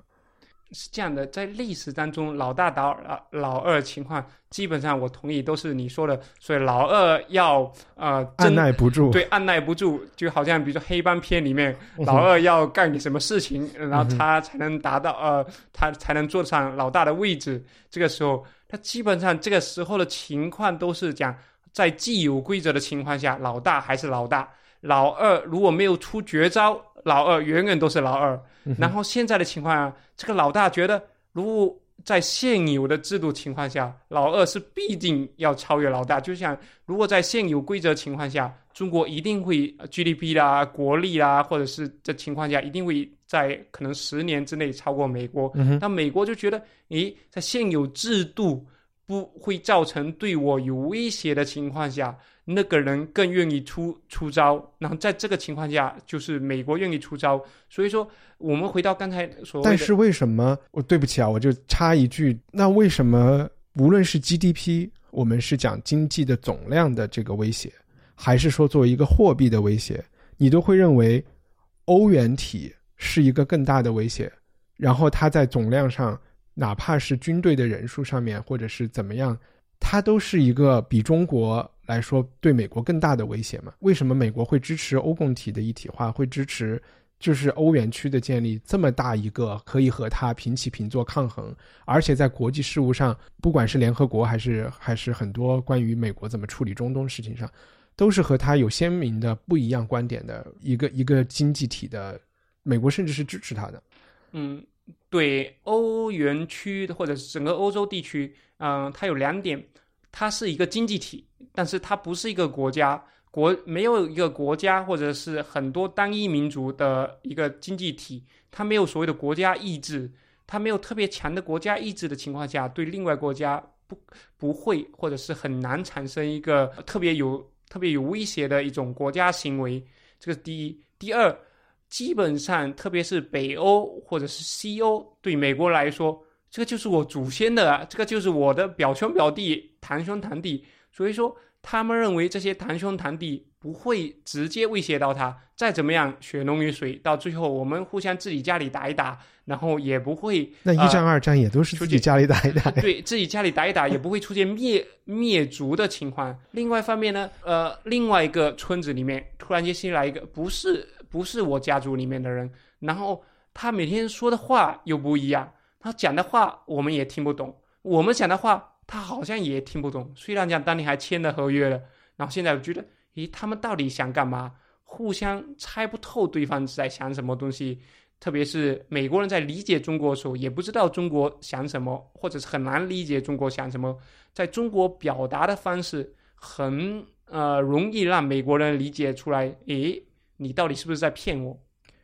Speaker 2: 是这样的，在历史当中，老大打老老二情况，基本上我同意，都是你说的。所以老二要呃
Speaker 1: 按耐不住，
Speaker 2: 对，按耐不住，就好像比如说黑帮片里面，老二要干点什么事情，然后他才能达到呃，他才能坐上老大的位置。这个时候，他基本上这个时候的情况都是讲，在既有规则的情况下，老大还是老大，老二如果没有出绝招。老二永远都是老二，然后现在的情况啊，这个老大觉得，如果在现有的制度情况下，老二是必定要超越老大。就像如果在现有规则情况下，中国一定会 GDP 啦、国力啦，或者是这情况下，一定会在可能十年之内超过美国。那美国就觉得，诶，在现有制度不会造成对我有威胁的情况下。那个人更愿意出出招，然后在这个情况下，就是美国愿意出招。所以说，我们回到刚才所，
Speaker 1: 但是为什么？我对不起啊，我就插一句，那为什么无论是 GDP，我们是讲经济的总量的这个威胁，还是说作为一个货币的威胁，你都会认为欧元体是一个更大的威胁？然后它在总量上，哪怕是军队的人数上面，或者是怎么样，它都是一个比中国。来说，对美国更大的威胁嘛？为什么美国会支持欧共体的一体化，会支持就是欧元区的建立？这么大一个可以和它平起平坐抗衡，而且在国际事务上，不管是联合国还是还是很多关于美国怎么处理中东事情上，都是和它有鲜明的不一样观点的一个一个经济体的。美国甚至是支持它的。
Speaker 2: 嗯，对欧元区或者整个欧洲地区，嗯，它有两点。它是一个经济体，但是它不是一个国家，国没有一个国家或者是很多单一民族的一个经济体，它没有所谓的国家意志，它没有特别强的国家意志的情况下，对另外国家不不会或者是很难产生一个特别有特别有威胁的一种国家行为，这个是第一。第二，基本上特别是北欧或者是西欧，对美国来说。这个就是我祖先的，这个就是我的表兄表弟、堂兄堂弟，所以说他们认为这些堂兄堂弟不会直接威胁到他。再怎么样血浓于水，到最后我们互相自己家里打一打，然后也不会。
Speaker 1: 那一战、二战也都是自己家里打一打。
Speaker 2: 对自己家里打一打，也不会出现灭灭族的情况。另外一方面呢，呃，另外一个村子里面突然间新来一个不是不是我家族里面的人，然后他每天说的话又不一样。他讲的话我们也听不懂，我们讲的话他好像也听不懂。虽然讲当年还签了合约了，然后现在我觉得，诶，他们到底想干嘛？互相猜不透对方在想什么东西。特别是美国人在理解中国的时候，也不知道中国想什么，或者是很难理解中国想什么。在中国表达的方式很呃容易让美国人理解出来，诶，你到底是不是在骗我？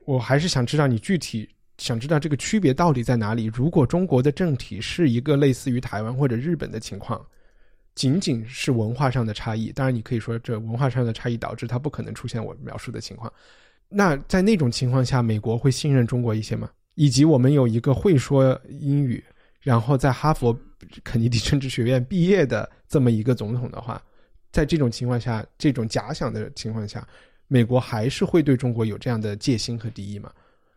Speaker 1: 我还是想知道你具体。想知道这个区别到底在哪里？如果中国的政体是一个类似于台湾或者日本的情况，仅仅是文化上的差异，当然你可以说这文化上的差异导致它不可能出现我描述的情况。那在那种情况下，美国会信任中国一些吗？以及我们有一个会说英语，然后在哈佛肯尼迪政治学院毕业的这么一个总统的话，在这种情况下，这种假想的情况下，美国还是会对中国有这样的戒心和敌意吗？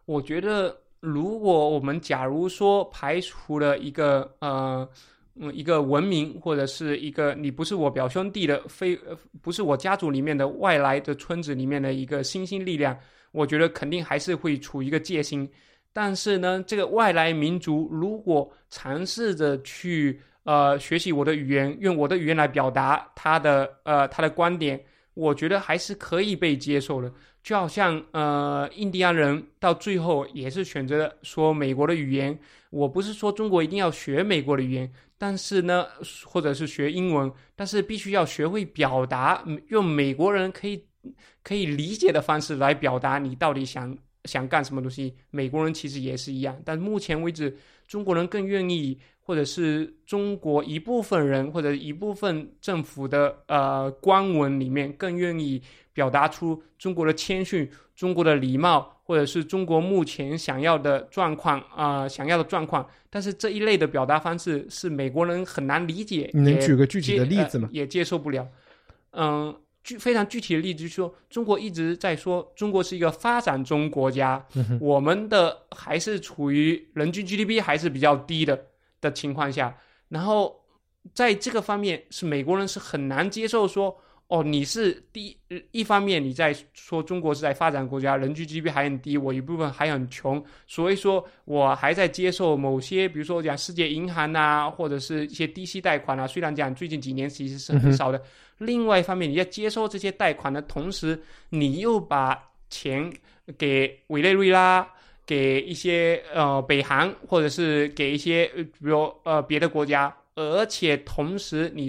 Speaker 2: 我觉得。如果我们假如说排除了一个呃嗯一个文明或者是一个你不是我表兄弟的非不是我家族里面的外来的村子里面的一个新兴力量，我觉得肯定还是会处于一个戒心。但是呢，这个外来民族如果尝试着去呃学习我的语言，用我的语言来表达他的呃他的观点，我觉得还是可以被接受的。就好像呃，印第安人到最后也是选择了说美国的语言。我不是说中国一定要学美国的语言，但是呢，或者是学英文，但是必须要学会表达，用美国人可以可以理解的方式来表达你到底想想干什么东西，美国人其实也是一样。但目前为止，中国人更愿意，或者是中国一部分人或者一部分政府的呃官文里面更愿意表达出中国的谦逊、中国的礼貌，或者是中国目前想要的状况啊、想要的状况。但是这一类的表达方式是美国人很难理解，
Speaker 1: 你能举个具体的例子吗
Speaker 2: 呃？也接受不了。嗯，具非常具体的例子就是说，中国一直在说中国是一个发展中国家，我们的还是处于人均 GDP 还是比较低的的情况下，然后在这个方面是美国人是很难接受说。哦，你是第一方面你在说中国是在发展国家，人均 GDP 还很低，我一部分还很穷，所以说我还在接受某些，比如说讲世界银行啊，或者是一些低息贷款啊，虽然讲最近几年其实是很少的。另外一方面，你在接受这些贷款的同时，你又把钱给委内瑞拉。给一些呃北韩，或者是给一些呃比如呃别的国家，而且同时你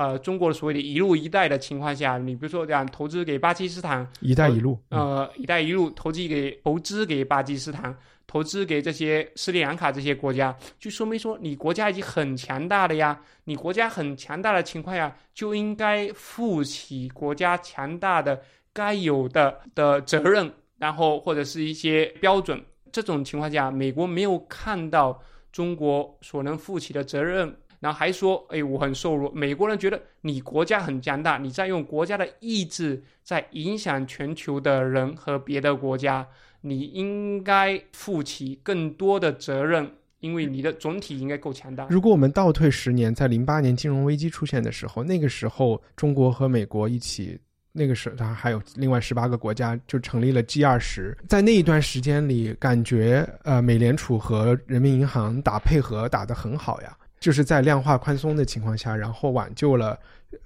Speaker 2: 呃中国的所谓的一路一带的情况下，你比如说这样投资给巴基斯坦，“
Speaker 1: 一带一路”嗯
Speaker 2: 呃，“一带一路”投资给投资给巴基斯坦，投资给这些斯里兰卡这些国家，就说明说你国家已经很强大了呀。你国家很强大的情况下，就应该负起国家强大的该有的的责任，然后或者是一些标准。这种情况下，美国没有看到中国所能负起的责任。然后还说，哎，我很瘦弱。美国人觉得你国家很强大，你在用国家的意志在影响全球的人和别的国家，你应该负起更多的责任，因为你的总体应该够强大。
Speaker 1: 如果我们倒退十年，在零八年金融危机出现的时候，那个时候中国和美国一起，那个时候它还有另外十八个国家就成立了 G 二十。在那一段时间里，感觉呃美联储和人民银行打配合打得很好呀，就是在量化宽松的情况下，然后挽救了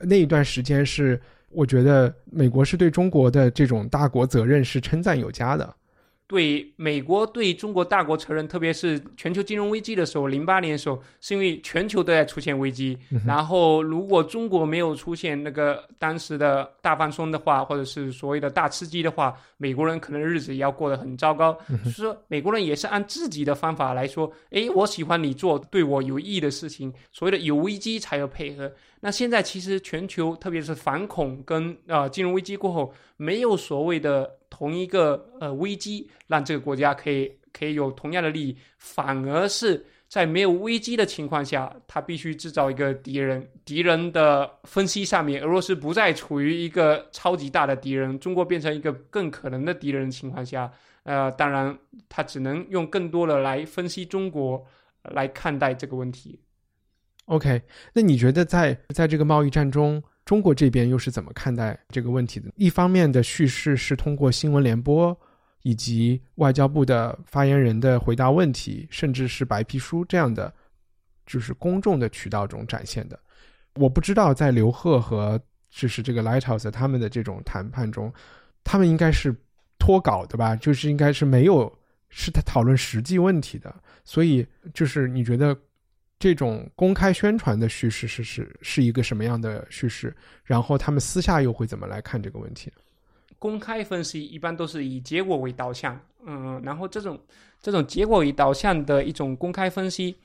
Speaker 1: 那一段时间是。我觉得美国是对中国的这种大国责任是称赞有加的。
Speaker 2: 对美国对中国大国承认，特别是全球金融危机的时候，零八年的时候，是因为全球都在出现危机。然后，如果中国没有出现那个当时的大放松的话，或者是所谓的大刺激的话，美国人可能日子也要过得很糟糕。就是说，美国人也是按自己的方法来说，诶，我喜欢你做对我有益的事情。所谓的有危机才有配合。那现在其实全球，特别是反恐跟呃金融危机过后，没有所谓的同一个呃危机让这个国家可以可以有同样的利益，反而是在没有危机的情况下，他必须制造一个敌人。敌人的分析上面，俄罗斯不再处于一个超级大的敌人，中国变成一个更可能的敌人的情况下，呃，当然他只能用更多的来分析中国来看待这个问题。
Speaker 1: OK，那你觉得在在这个贸易战中，中国这边又是怎么看待这个问题的？一方面的叙事是通过新闻联播以及外交部的发言人的回答问题，甚至是白皮书这样的，就是公众的渠道中展现的。我不知道在刘鹤和就是这个 Lighthouse 他们的这种谈判中，他们应该是脱稿的吧？就是应该是没有是他讨论实际问题的，所以就是你觉得？这种公开宣传的叙事是是是一个什么样的叙事？然后他们私下又会怎么来看这个问题？
Speaker 2: 公开分析一般都是以结果为导向，嗯，然后这种这种结果为导向的一种公开分析，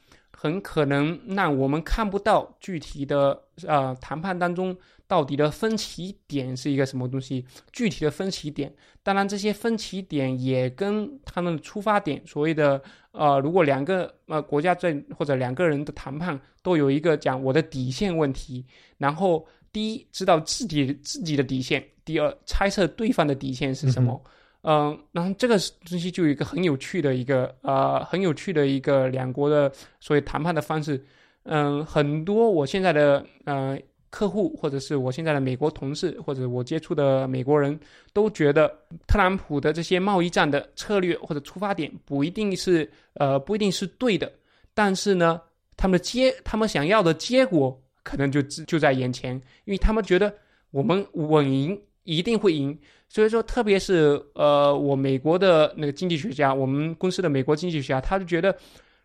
Speaker 2: 很可能让我们看不到具体的呃谈判当中到底的分歧点是一个什么东西，具体的分歧点。当然，这些分歧点也跟他们的出发点，所谓的呃，如果两个呃国家在或者两个人的谈判都有一个讲我的底线问题，然后第一知道自己自己的底线，第二猜测对方的底线是什么。嗯，然后这个东西就有一个很有趣的一个呃很有趣的一个两国的所谓谈判的方式。嗯、很多我现在的呃。客户或者是我现在的美国同事，或者我接触的美国人都觉得，特朗普的这些贸易战的策略或者出发点不一定是呃不一定是对的，但是呢，他们的结他们想要的结果可能就就在眼前，因为他们觉得我们稳赢一定会赢，所以说特别是呃我美国的那个经济学家，我们公司的美国经济学家，他就觉得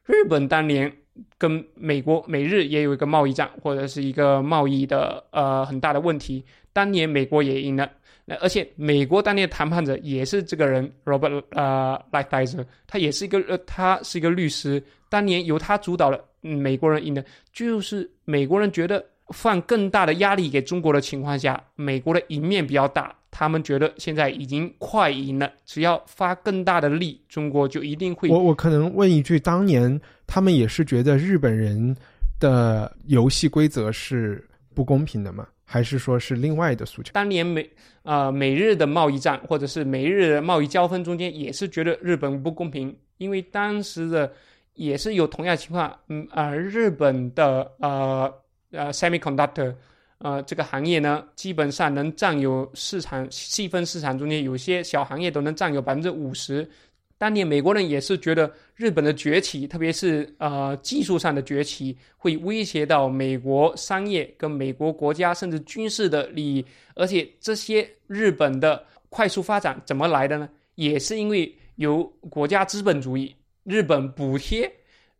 Speaker 2: 日本当年。跟美国美日也有一个贸易战，或者是一个贸易的呃很大的问题。当年美国也赢了，那而且美国当年谈判者也是这个人 Robert 呃 Lightizer，他也是一个呃他是一个律师，当年由他主导的，美国人赢的，就是美国人觉得放更大的压力给中国的情况下，美国的赢面比较大，他们觉得现在已经快赢了，只要发更大的力，中国就一定会。
Speaker 1: 我我可能问一句，当年他们也是觉得日本人的游戏规则是不公平的吗？还是说是另外的诉求？
Speaker 2: 当年美呃美日的贸易战，或者是美日贸易交锋中间，也是觉得日本不公平，因为当时的也是有同样情况，嗯呃日本的呃呃 semiconductor 呃这个行业呢，基本上能占有市场细分市场中间有些小行业都能占有百分之五十。当年美国人也是觉得日本的崛起，特别是呃技术上的崛起，会威胁到美国商业跟美国国家甚至军事的利益。而且这些日本的快速发展怎么来的呢？也是因为有国家资本主义，日本补贴。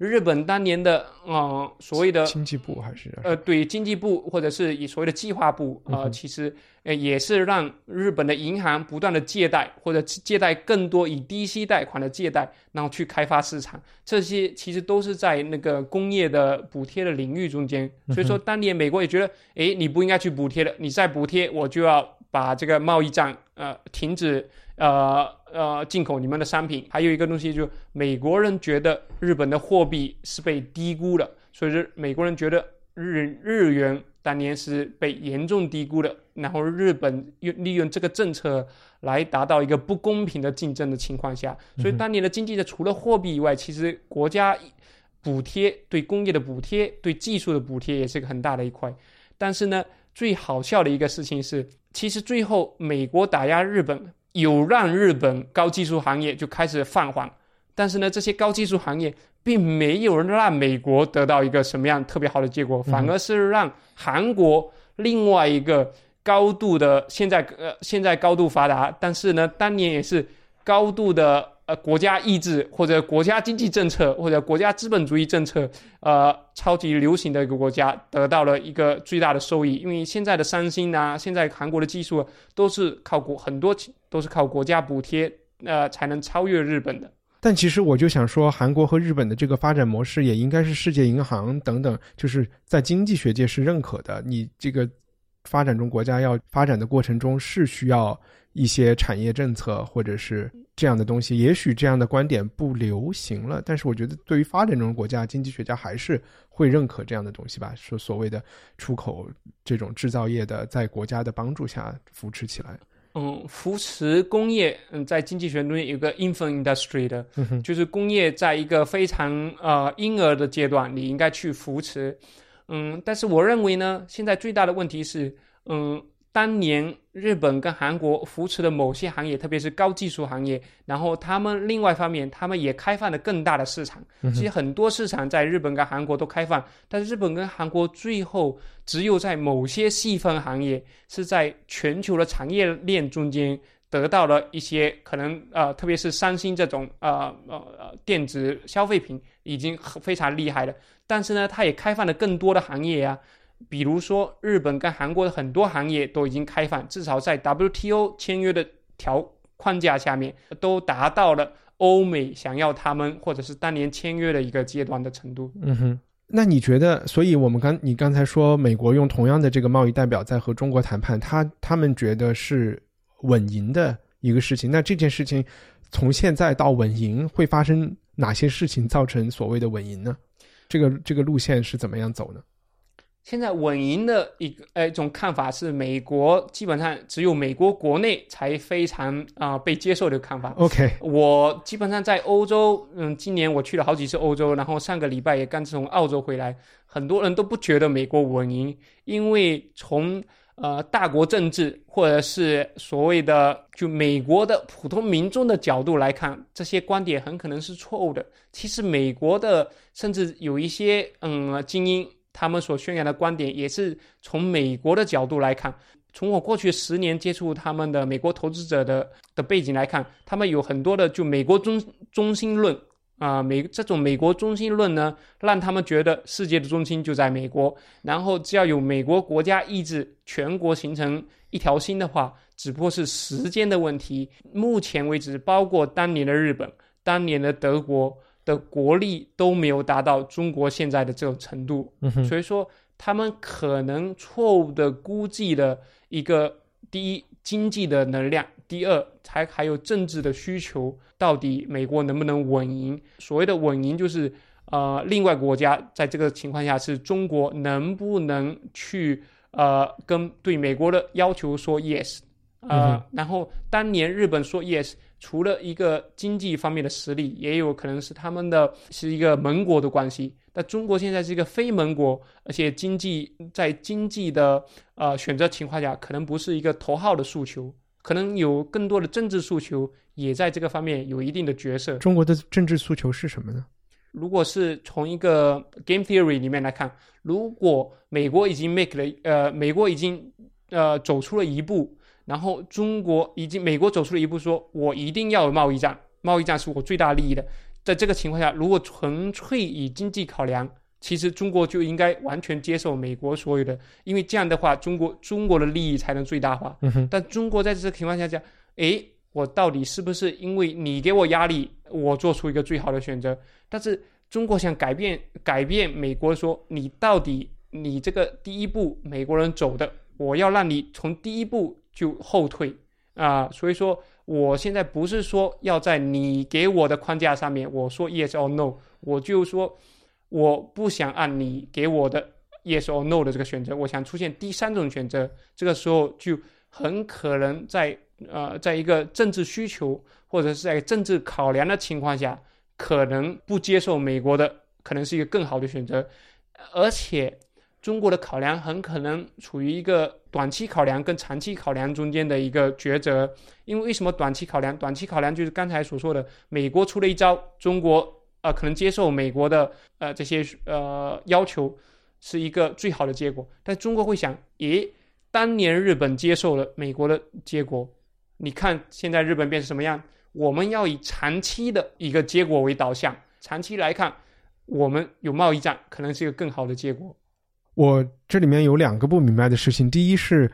Speaker 2: 日本当年的啊，所谓的
Speaker 1: 经济部还是
Speaker 2: 呃，对经济部或者是以所谓的计划部啊，其实呃也是让日本的银行不断的借贷或者借贷更多以低息贷款的借贷，然后去开发市场。这些其实都是在那个工业的补贴的领域中间。所以说，当年美国也觉得，哎，你不应该去补贴的，你再补贴，我就要把这个贸易战呃停止。呃呃，进口你们的商品，还有一个东西，就美国人觉得日本的货币是被低估的，所以是美国人觉得日日元当年是被严重低估的，然后日本用利用这个政策来达到一个不公平的竞争的情况下，所以当年的经济的除了货币以外，其实国家补贴对工业的补贴、对技术的补贴也是个很大的一块。但是呢，最好笑的一个事情是，其实最后美国打压日本。有让日本高技术行业就开始放缓，但是呢，这些高技术行业并没有让美国得到一个什么样特别好的结果，反而是让韩国另外一个高度的现在呃现在高度发达，但是呢，当年也是高度的。呃，国家意志或者国家经济政策或者国家资本主义政策，呃，超级流行的一个国家得到了一个最大的收益。因为现在的三星啊，现在韩国的技术都是靠国很多都是靠国家补贴，呃，才能超越日本的。
Speaker 1: 但其实我就想说，韩国和日本的这个发展模式也应该是世界银行等等，就是在经济学界是认可的。你这个发展中国家要发展的过程中是需要一些产业政策或者是。这样的东西，也许这样的观点不流行了，但是我觉得对于发展中国家，经济学家还是会认可这样的东西吧。说所谓的出口这种制造业的，在国家的帮助下扶持起来。
Speaker 2: 嗯，扶持工业，嗯，在经济学中有个 infant industry 的，就是工业在一个非常呃婴儿的阶段，你应该去扶持。嗯，但是我认为呢，现在最大的问题是，嗯。当年日本跟韩国扶持的某些行业，特别是高技术行业，然后他们另外一方面，他们也开放了更大的市场。其实很多市场在日本跟韩国都开放，但是日本跟韩国最后只有在某些细分行业是在全球的产业链中间得到了一些可能呃，特别是三星这种呃呃电子消费品已经非常厉害了。但是呢，它也开放了更多的行业呀。比如说，日本跟韩国的很多行业都已经开放，至少在 WTO 签约的条框架下面，都达到了欧美想要他们或者是当年签约的一个阶段的程度。
Speaker 1: 嗯哼，那你觉得？所以我们刚你刚才说，美国用同样的这个贸易代表在和中国谈判，他他们觉得是稳赢的一个事情。那这件事情从现在到稳赢会发生哪些事情，造成所谓的稳赢呢？这个这个路线是怎么样走呢？
Speaker 2: 现在稳赢的一个呃一种看法是，美国基本上只有美国国内才非常啊被接受的看法。
Speaker 1: OK，
Speaker 2: 我基本上在欧洲，嗯，今年我去了好几次欧洲，然后上个礼拜也刚从澳洲回来，很多人都不觉得美国稳赢，因为从呃大国政治或者是所谓的就美国的普通民众的角度来看，这些观点很可能是错误的。其实美国的甚至有一些嗯精英。他们所宣扬的观点也是从美国的角度来看。从我过去十年接触他们的美国投资者的的背景来看，他们有很多的就美国中中心论啊，美这种美国中心论呢，让他们觉得世界的中心就在美国。然后只要有美国国家意志，全国形成一条心的话，只不过是时间的问题。目前为止，包括当年的日本、当年的德国的国力都没有达到中国现在的这种程度，所以说他们可能错误的估计了一个第一经济的能量，第二才还有政治的需求，到底美国能不能稳赢？所谓的稳赢就是。呃，另外国家在这个情况下是中国能不能去呃跟对美国的要求说 yes 啊？然后当年日本说 yes，除了一个经济方面的实力，也有可能是他们的是一个盟国的关系。但中国现在是一个非盟国，而且经济在经济的呃选择情况下，可能不是一个头号的诉求，可能有更多的政治诉求也在这个方面有一定的角色。
Speaker 1: 中国的政治诉求是什么呢？
Speaker 2: 如果是从一个 game theory 里面来看，如果美国已经 make 了，呃，美国已经呃走出了一步，然后中国已经美国走出了一步，说我一定要有贸易战，贸易战是我最大利益的。在这个情况下，如果纯粹以经济考量，其实中国就应该完全接受美国所有的，因为这样的话，中国中国的利益才能最大化。但中国在这个情况下讲，诶，我到底是不是因为你给我压力，我做出一个最好的选择？但是中国想改变改变美国，说你到底你这个第一步美国人走的，我要让你从第一步就后退啊！所以说，我现在不是说要在你给我的框架上面，我说 yes or no，我就说我不想按你给我的 yes or no 的这个选择，我想出现第三种选择。这个时候就很可能在呃，在一个政治需求或者是在政治考量的情况下。可能不接受美国的，可能是一个更好的选择，而且中国的考量很可能处于一个短期考量跟长期考量中间的一个抉择。因为为什么短期考量？短期考量就是刚才所说的，美国出了一招，中国呃可能接受美国的呃这些呃要求是一个最好的结果，但中国会想，咦，当年日本接受了美国的结果，你看现在日本变成什么样？我们要以长期的一个结果为导向，长期来看，我们有贸易战可能是一个更好的结果。
Speaker 1: 我这里面有两个不明白的事情，第一是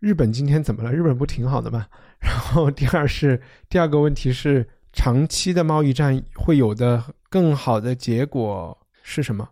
Speaker 1: 日本今天怎么了？日本不挺好的吗？然后第二是第二个问题是长期的贸易战会有的更好的结果是什么？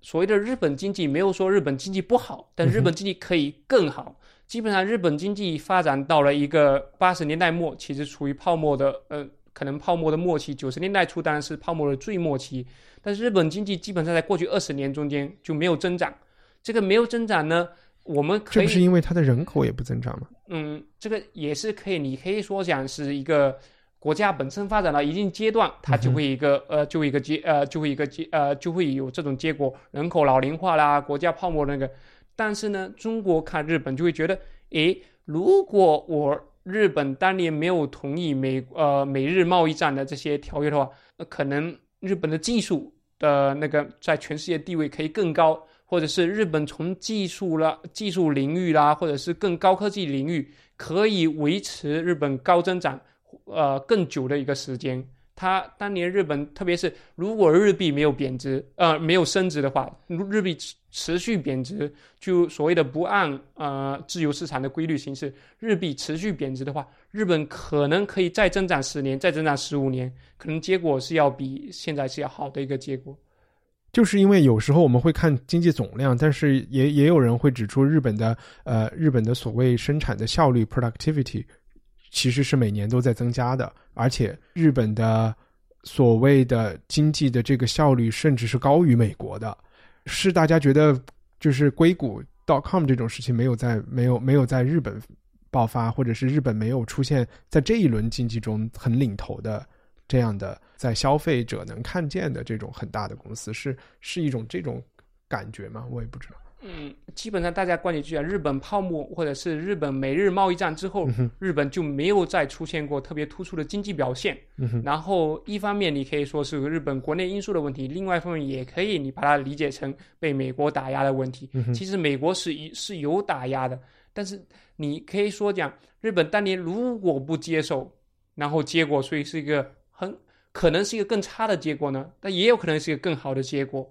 Speaker 2: 所谓的日本经济没有说日本经济不好，但日本经济可以更好。基本上，日本经济发展到了一个八十年代末，其实处于泡沫的，呃，可能泡沫的末期。九十年代初当然是泡沫的最末期，但是日本经济基本上在过去二十年中间就没有增长。这个没有增长呢，我们可
Speaker 1: 以这不是因为它的人口也不增长吗？
Speaker 2: 嗯，这个也是可以，你可以说讲是一个国家本身发展到一定阶段，它就会一个呃，就会一个结呃，就会一个结呃，就会有这种结果，人口老龄化啦，国家泡沫那个。但是呢，中国看日本就会觉得，诶，如果我日本当年没有同意美呃美日贸易战的这些条约的话，那可能日本的技术的那个在全世界地位可以更高，或者是日本从技术啦、技术领域啦，或者是更高科技领域可以维持日本高增长，呃，更久的一个时间。他当年日本，特别是如果日币没有贬值，呃，没有升值的话，日币持续贬值，就所谓的不按呃自由市场的规律行事，日币持续贬值的话，日本可能可以再增长十年，再增长十五年，可能结果是要比现在是要好的一个结果。
Speaker 1: 就是因为有时候我们会看经济总量，但是也也有人会指出日本的呃日本的所谓生产的效率 productivity。其实是每年都在增加的，而且日本的所谓的经济的这个效率，甚至是高于美国的。是大家觉得就是硅谷 dot .com 这种事情没有在没有没有在日本爆发，或者是日本没有出现在这一轮经济中很领头的这样的在消费者能看见的这种很大的公司，是是一种这种感觉吗？我也不知道。
Speaker 2: 嗯，基本上大家观点就讲，日本泡沫或者是日本美日贸易战之后，日本就没有再出现过特别突出的经济表现。然后一方面你可以说是日本国内因素的问题，另外一方面也可以你把它理解成被美国打压的问题。其实美国是是有打压的，但是你可以说讲，日本当年如果不接受，然后结果所以是一个很可能是一个更差的结果呢，但也有可能是一个更好的结果。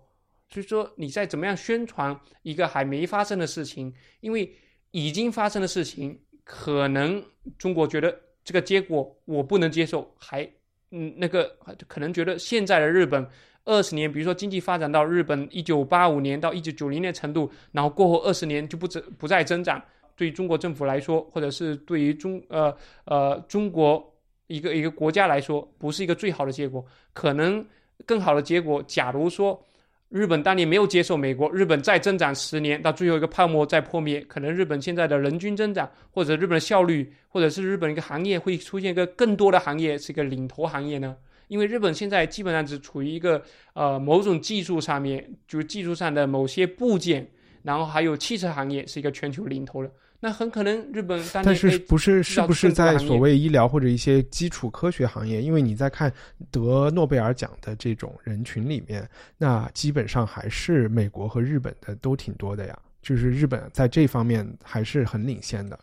Speaker 2: 所以说，你在怎么样宣传一个还没发生的事情，因为已经发生的事情可能中国觉得这个结果我不能接受，还嗯那个可能觉得现在的日本二十年，比如说经济发展到日本一九八五年到一九九零年程度，然后过后二十年就不增不再增长，对中国政府来说，或者是对于中呃呃中国一个一个国家来说，不是一个最好的结果。可能更好的结果，假如说。日本当年没有接受美国，日本再增长十年，到最后一个泡沫再破灭，可能日本现在的人均增长，或者日本的效率，或者是日本一个行业会出现一个更多的行业是一个领头行业呢？因为日本现在基本上只处于一个呃某种技术上面，就是技术上的某些部件，然后还有汽车行业是一个全球领头的。那很可能日本，
Speaker 1: 但是不是是不是在所谓医疗或者一些基础科学行业？因为你在看得诺贝尔奖的这种人群里面，那基本上还是美国和日本的都挺多的呀。就是日本在这方面还是很领先的。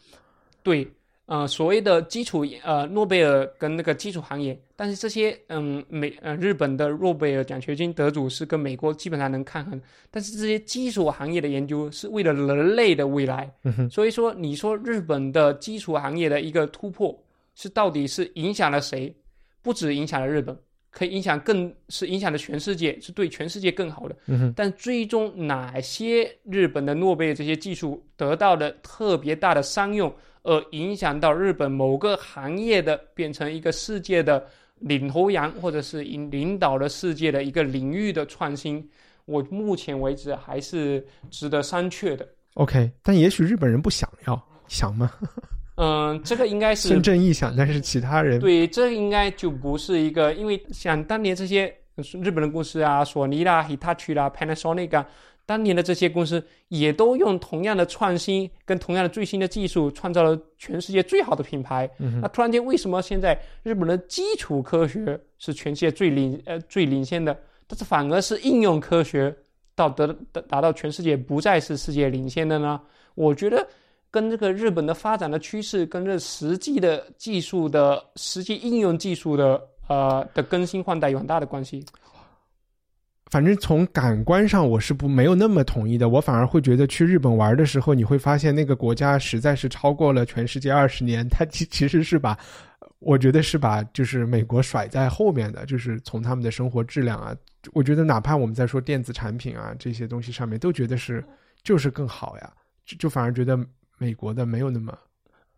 Speaker 2: 对。呃，所谓的基础呃诺贝尔跟那个基础行业，但是这些嗯美呃日本的诺贝尔奖学金得主是跟美国基本上能抗衡，但是这些基础行业的研究是为了人类的未来，所以说你说日本的基础行业的一个突破是到底是影响了谁？不止影响了日本，可以影响更是影响了全世界，是对全世界更好的。但最终哪些日本的诺贝尔这些技术得到的特别大的商用？而影响到日本某个行业的变成一个世界的领头羊，或者是引领导了世界的一个领域的创新，我目前为止还是值得商榷的。
Speaker 1: OK，但也许日本人不想要，想吗？
Speaker 2: 嗯，这个应该是
Speaker 1: 孙正义想，但是其他人
Speaker 2: 对这应该就不是一个，因为像当年这些日本的公司啊，索尼啦、Hitachi 啦、Panasonic 啊。当年的这些公司也都用同样的创新跟同样的最新的技术，创造了全世界最好的品牌。那突然间，为什么现在日本的基础科学是全世界最领呃最领先的，但是反而是应用科学到得达达到全世界不再是世界领先的呢？我觉得跟这个日本的发展的趋势，跟这实际的技术的实际应用技术的呃的更新换代有很大的关系。
Speaker 1: 反正从感官上，我是不没有那么同意的。我反而会觉得去日本玩的时候，你会发现那个国家实在是超过了全世界二十年。它其其实是把，我觉得是把就是美国甩在后面的，就是从他们的生活质量啊，我觉得哪怕我们在说电子产品啊这些东西上面，都觉得是就是更好呀。就就反而觉得美国的没有那么。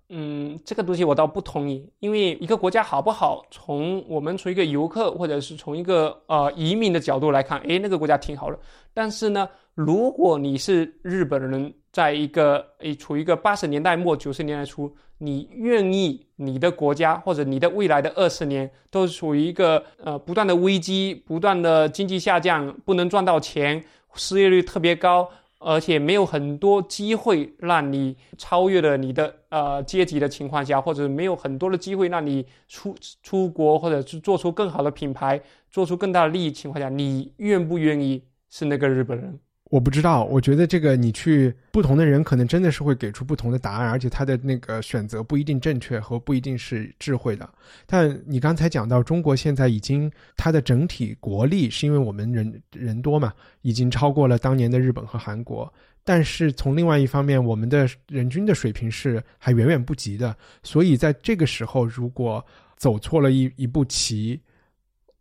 Speaker 2: 嗯，这个东西我倒不同意，因为一个国家好不好，从我们从一个游客或者是从一个呃移民的角度来看，诶，那个国家挺好的。但是呢，如果你是日本人，在一个诶处于一个八十年代末九十年代初，你愿意你的国家或者你的未来的二十年都处于一个呃不断的危机、不断的经济下降、不能赚到钱、失业率特别高。而且没有很多机会让你超越了你的呃阶级的情况下，或者没有很多的机会让你出出国，或者是做出更好的品牌，做出更大的利益情况下，你愿不愿意是那个日本人？
Speaker 1: 我不知道，我觉得这个你去不同的人可能真的是会给出不同的答案，而且他的那个选择不一定正确和不一定是智慧的。但你刚才讲到中国现在已经它的整体国力是因为我们人人多嘛，已经超过了当年的日本和韩国。但是从另外一方面，我们的人均的水平是还远远不及的。所以在这个时候，如果走错了一一步棋。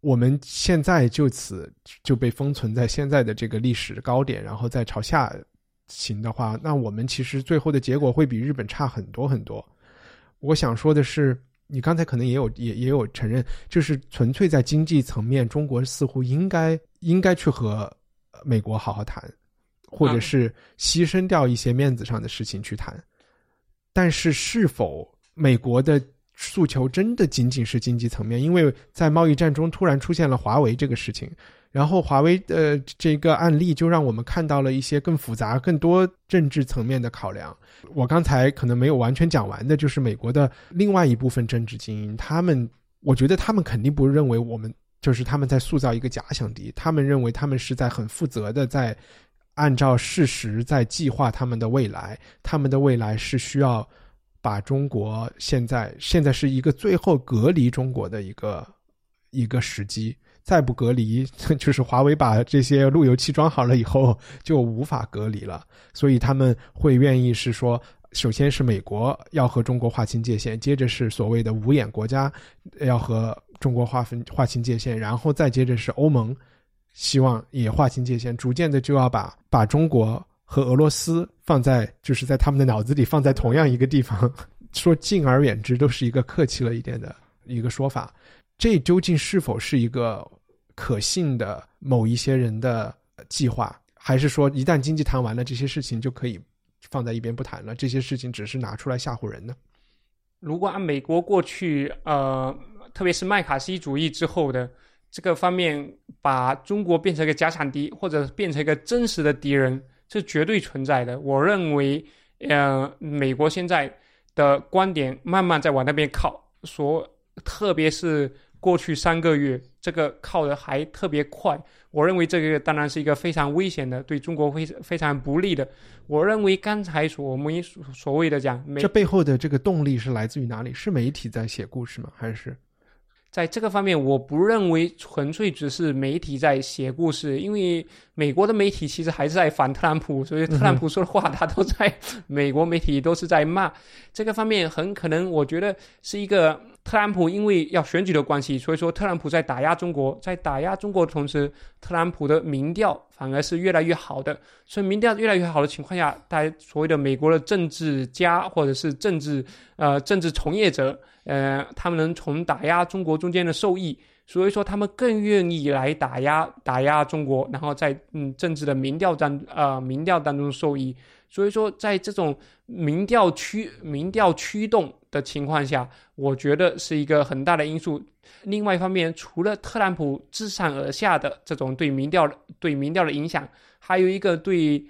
Speaker 1: 我们现在就此就被封存在现在的这个历史高点，然后再朝下行的话，那我们其实最后的结果会比日本差很多很多。我想说的是，你刚才可能也有也也有承认，就是纯粹在经济层面，中国似乎应该应该去和美国好好谈，或者是牺牲掉一些面子上的事情去谈。但是，是否美国的？诉求真的仅仅是经济层面，因为在贸易战中突然出现了华为这个事情，然后华为的这个案例就让我们看到了一些更复杂、更多政治层面的考量。我刚才可能没有完全讲完的，就是美国的另外一部分政治精英，他们，我觉得他们肯定不认为我们就是他们在塑造一个假想敌，他们认为他们是在很负责的在按照事实在计划他们的未来，他们的未来是需要。把中国现在现在是一个最后隔离中国的一个一个时机，再不隔离，就是华为把这些路由器装好了以后就无法隔离了。所以他们会愿意是说，首先是美国要和中国划清界限，接着是所谓的五眼国家要和中国划分划清界限，然后再接着是欧盟希望也划清界限，逐渐的就要把把中国和俄罗斯放在就是在他们的脑子里放在同样一个地方，说敬而远之都是一个客气了一点的一个说法。这究竟是否是一个可信的某一些人的计划，还是说一旦经济谈完了，这些事情就可以放在一边不谈了？这些事情只是拿出来吓唬人呢？
Speaker 2: 如果按美国过去呃，特别是麦卡锡主义之后的这个方面，把中国变成一个假想敌，或者变成一个真实的敌人，是绝对存在的。我认为，呃，美国现在的观点慢慢在往那边靠，说特别是。过去三个月，这个靠的还特别快。我认为这个当然是一个非常危险的，对中国非非常不利的。我认为刚才所我们所谓的讲，
Speaker 1: 这背后的这个动力是来自于哪里？是媒体在写故事吗？还是？
Speaker 2: 在这个方面，我不认为纯粹只是媒体在写故事，因为美国的媒体其实还是在反特朗普，所以特朗普说的话，他都在美国媒体都是在骂。这个方面很可能，我觉得是一个特朗普因为要选举的关系，所以说特朗普在打压中国，在打压中国的同时，特朗普的民调反而是越来越好的。所以民调越来越好的情况下，大家所谓的美国的政治家或者是政治呃政治从业者。呃，他们能从打压中国中间的受益，所以说他们更愿意来打压打压中国，然后在嗯政治的民调当呃民调当中受益。所以说，在这种民调驱民调驱动的情况下，我觉得是一个很大的因素。另外一方面，除了特朗普自上而下的这种对民调对民调的影响，还有一个对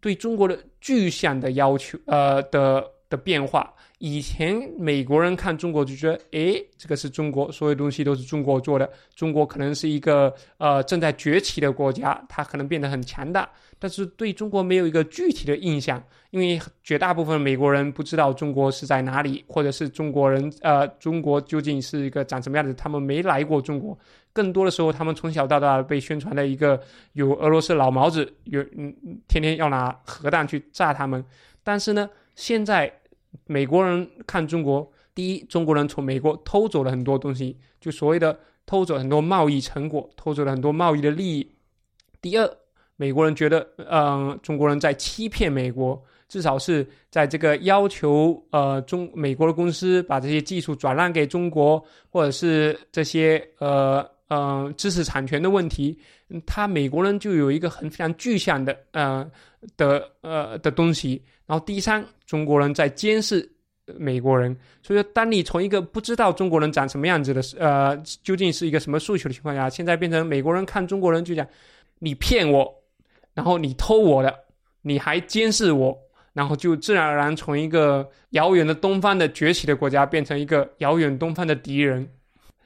Speaker 2: 对中国的具象的要求呃的的变化。以前美国人看中国就觉得，诶，这个是中国，所有东西都是中国做的。中国可能是一个呃正在崛起的国家，它可能变得很强大，但是对中国没有一个具体的印象，因为绝大部分美国人不知道中国是在哪里，或者是中国人呃中国究竟是一个长什么样子，他们没来过中国。更多的时候，他们从小到大被宣传的一个有俄罗斯老毛子，有嗯天天要拿核弹去炸他们。但是呢，现在。美国人看中国，第一，中国人从美国偷走了很多东西，就所谓的偷走很多贸易成果，偷走了很多贸易的利益。第二，美国人觉得，嗯，中国人在欺骗美国，至少是在这个要求，呃，中美国的公司把这些技术转让给中国，或者是这些，呃，嗯，知识产权的问题，他美国人就有一个很非常具象的，呃，的，呃，的东西。然后第三，中国人在监视美国人，所以说，当你从一个不知道中国人长什么样子的，呃，究竟是一个什么诉求的情况下，现在变成美国人看中国人就讲，你骗我，然后你偷我的，你还监视我，然后就自然而然从一个遥远的东方的崛起的国家，变成一个遥远东方的敌人。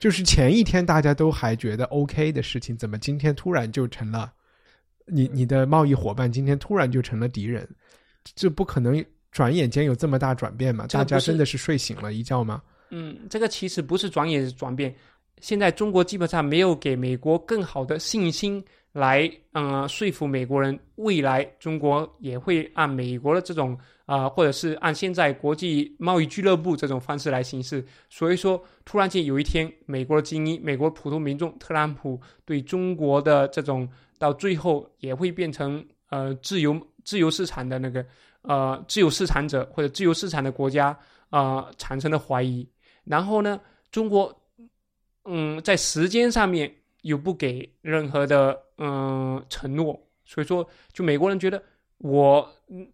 Speaker 1: 就是前一天大家都还觉得 OK 的事情，怎么今天突然就成了你你的贸易伙伴，今天突然就成了敌人？这不可能转眼间有这么大转变嘛？大家真的是睡醒了一觉吗？
Speaker 2: 嗯，这个其实不是转眼转变。现在中国基本上没有给美国更好的信心来，嗯，说服美国人未来中国也会按美国的这种啊，或者是按现在国际贸易俱乐部这种方式来行事。所以说，突然间有一天，美国的精英、美国普通民众、特朗普对中国的这种，到最后也会变成呃自由。自由市场的那个，呃，自由市场者或者自由市场的国家啊，产生了怀疑。然后呢，中国，嗯，在时间上面又不给任何的嗯承诺，所以说，就美国人觉得我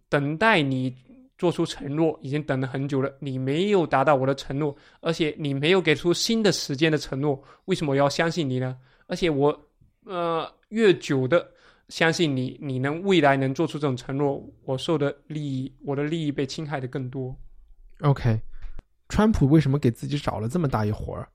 Speaker 2: 等待你做出承诺已经等了很久了，你没有达到我的承诺，而且你没有给出新的时间的承诺，为什么要相信你呢？而且我，呃，越久的。相信你，你能未来能做出这种承诺，我受的利益，我的利益被侵害的更多。
Speaker 1: OK，川普为什么给自己找了这么大一活儿？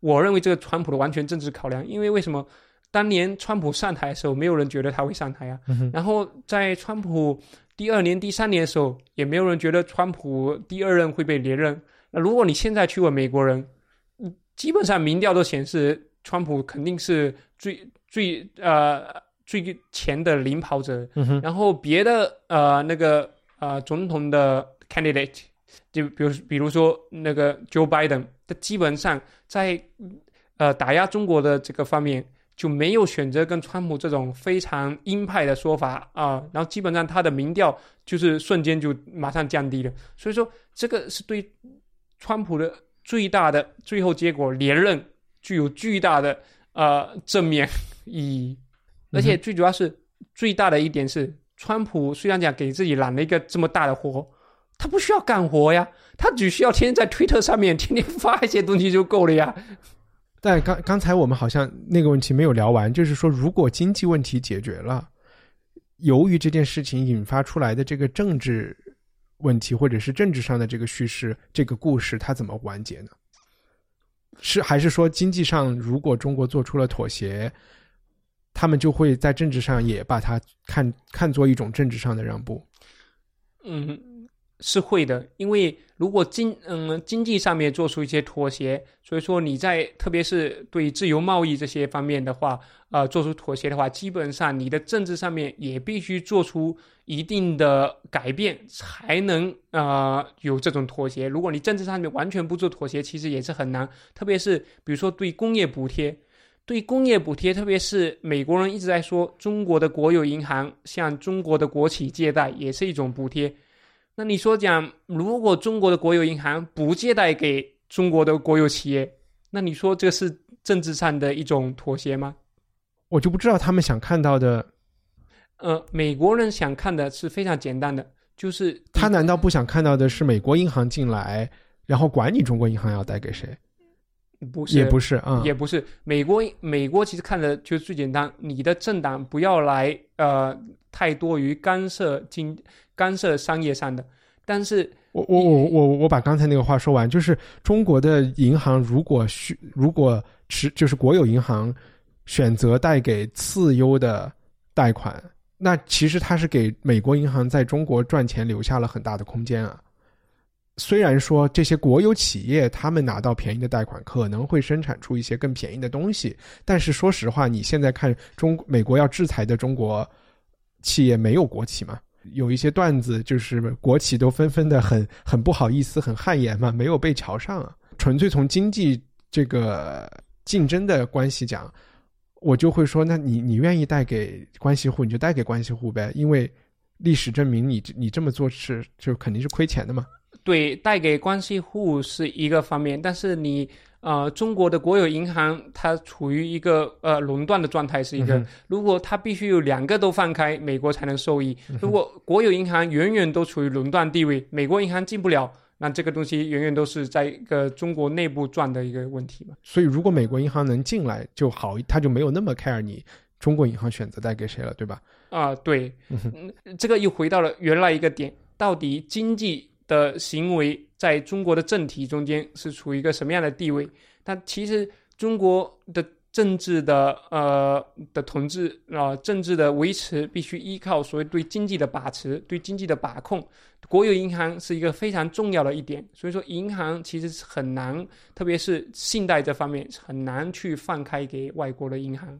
Speaker 2: 我认为这个川普的完全政治考量，因为为什么当年川普上台的时候，没有人觉得他会上台啊？然后在川普第二年、第三年的时候，也没有人觉得川普第二任会被连任。那如果你现在去问美国人，基本上民调都显示川普肯定是最最呃。最前的领跑者，然后别的呃那个呃总统的 candidate，就比如比如说那个 Joe Biden，他基本上在呃打压中国的这个方面就没有选择跟川普这种非常鹰派的说法啊，然后基本上他的民调就是瞬间就马上降低了，所以说这个是对川普的最大的最后结果连任具有巨大的呃正面意义，而且最主要是最大的一点是，川普虽然讲给自己揽了一个这么大的活，他不需要干活呀，他只需要天天在推特上面天天发一些东西就够了呀。
Speaker 1: 但刚刚才我们好像那个问题没有聊完，就是说，如果经济问题解决了，由于这件事情引发出来的这个政治问题，或者是政治上的这个叙事、这个故事，它怎么完结呢？是还是说经济上，如果中国做出了妥协，他们就会在政治上也把它看看作一种政治上的让步？
Speaker 2: 嗯。是会的，因为如果经嗯经济上面做出一些妥协，所以说你在特别是对自由贸易这些方面的话，呃，做出妥协的话，基本上你的政治上面也必须做出一定的改变，才能呃有这种妥协。如果你政治上面完全不做妥协，其实也是很难。特别是比如说对工业补贴，对工业补贴，特别是美国人一直在说中国的国有银行向中国的国企借贷也是一种补贴。那你说讲，如果中国的国有银行不借贷给中国的国有企业，那你说这是政治上的一种妥协吗？
Speaker 1: 我就不知道他们想看到的。
Speaker 2: 呃，美国人想看的是非常简单的，就是
Speaker 1: 他难道不想看到的是美国银行进来，然后管你中国银行要贷给谁？
Speaker 2: 不是，
Speaker 1: 也不是啊，
Speaker 2: 也不是。美国美国其实看的就最简单，你的政党不要来呃太多于干涉经。干涉商业上的，但是
Speaker 1: 我我我我我把刚才那个话说完，就是中国的银行如果需如果持就是国有银行选择贷给次优的贷款，那其实它是给美国银行在中国赚钱留下了很大的空间啊。虽然说这些国有企业他们拿到便宜的贷款，可能会生产出一些更便宜的东西，但是说实话，你现在看中美国要制裁的中国企业没有国企嘛？有一些段子，就是国企都纷纷的很很不好意思，很汗颜嘛，没有被瞧上啊。纯粹从经济这个竞争的关系讲，我就会说，那你你愿意带给关系户，你就带给关系户呗，因为历史证明你你这么做是就肯定是亏钱的嘛。
Speaker 2: 对，带给关系户是一个方面，但是你。呃，中国的国有银行它处于一个呃垄断的状态，是一个。如果它必须有两个都放开，美国才能受益。如果国有银行远远都处于垄断地位，美国银行进不了，那这个东西远远都是在一个中国内部转的一个问题嘛。
Speaker 1: 所以，如果美国银行能进来就好，它就没有那么 care 你中国银行选择贷给谁了，对吧？
Speaker 2: 啊，对，这个又回到了原来一个点，到底经济。的行为在中国的政体中间是处于一个什么样的地位？但其实中国的政治的呃的统治啊，政治的维持必须依靠所谓对经济的把持、对经济的把控。国有银行是一个非常重要的一点，所以说银行其实是很难，特别是信贷这方面很难去放开给外国的银行。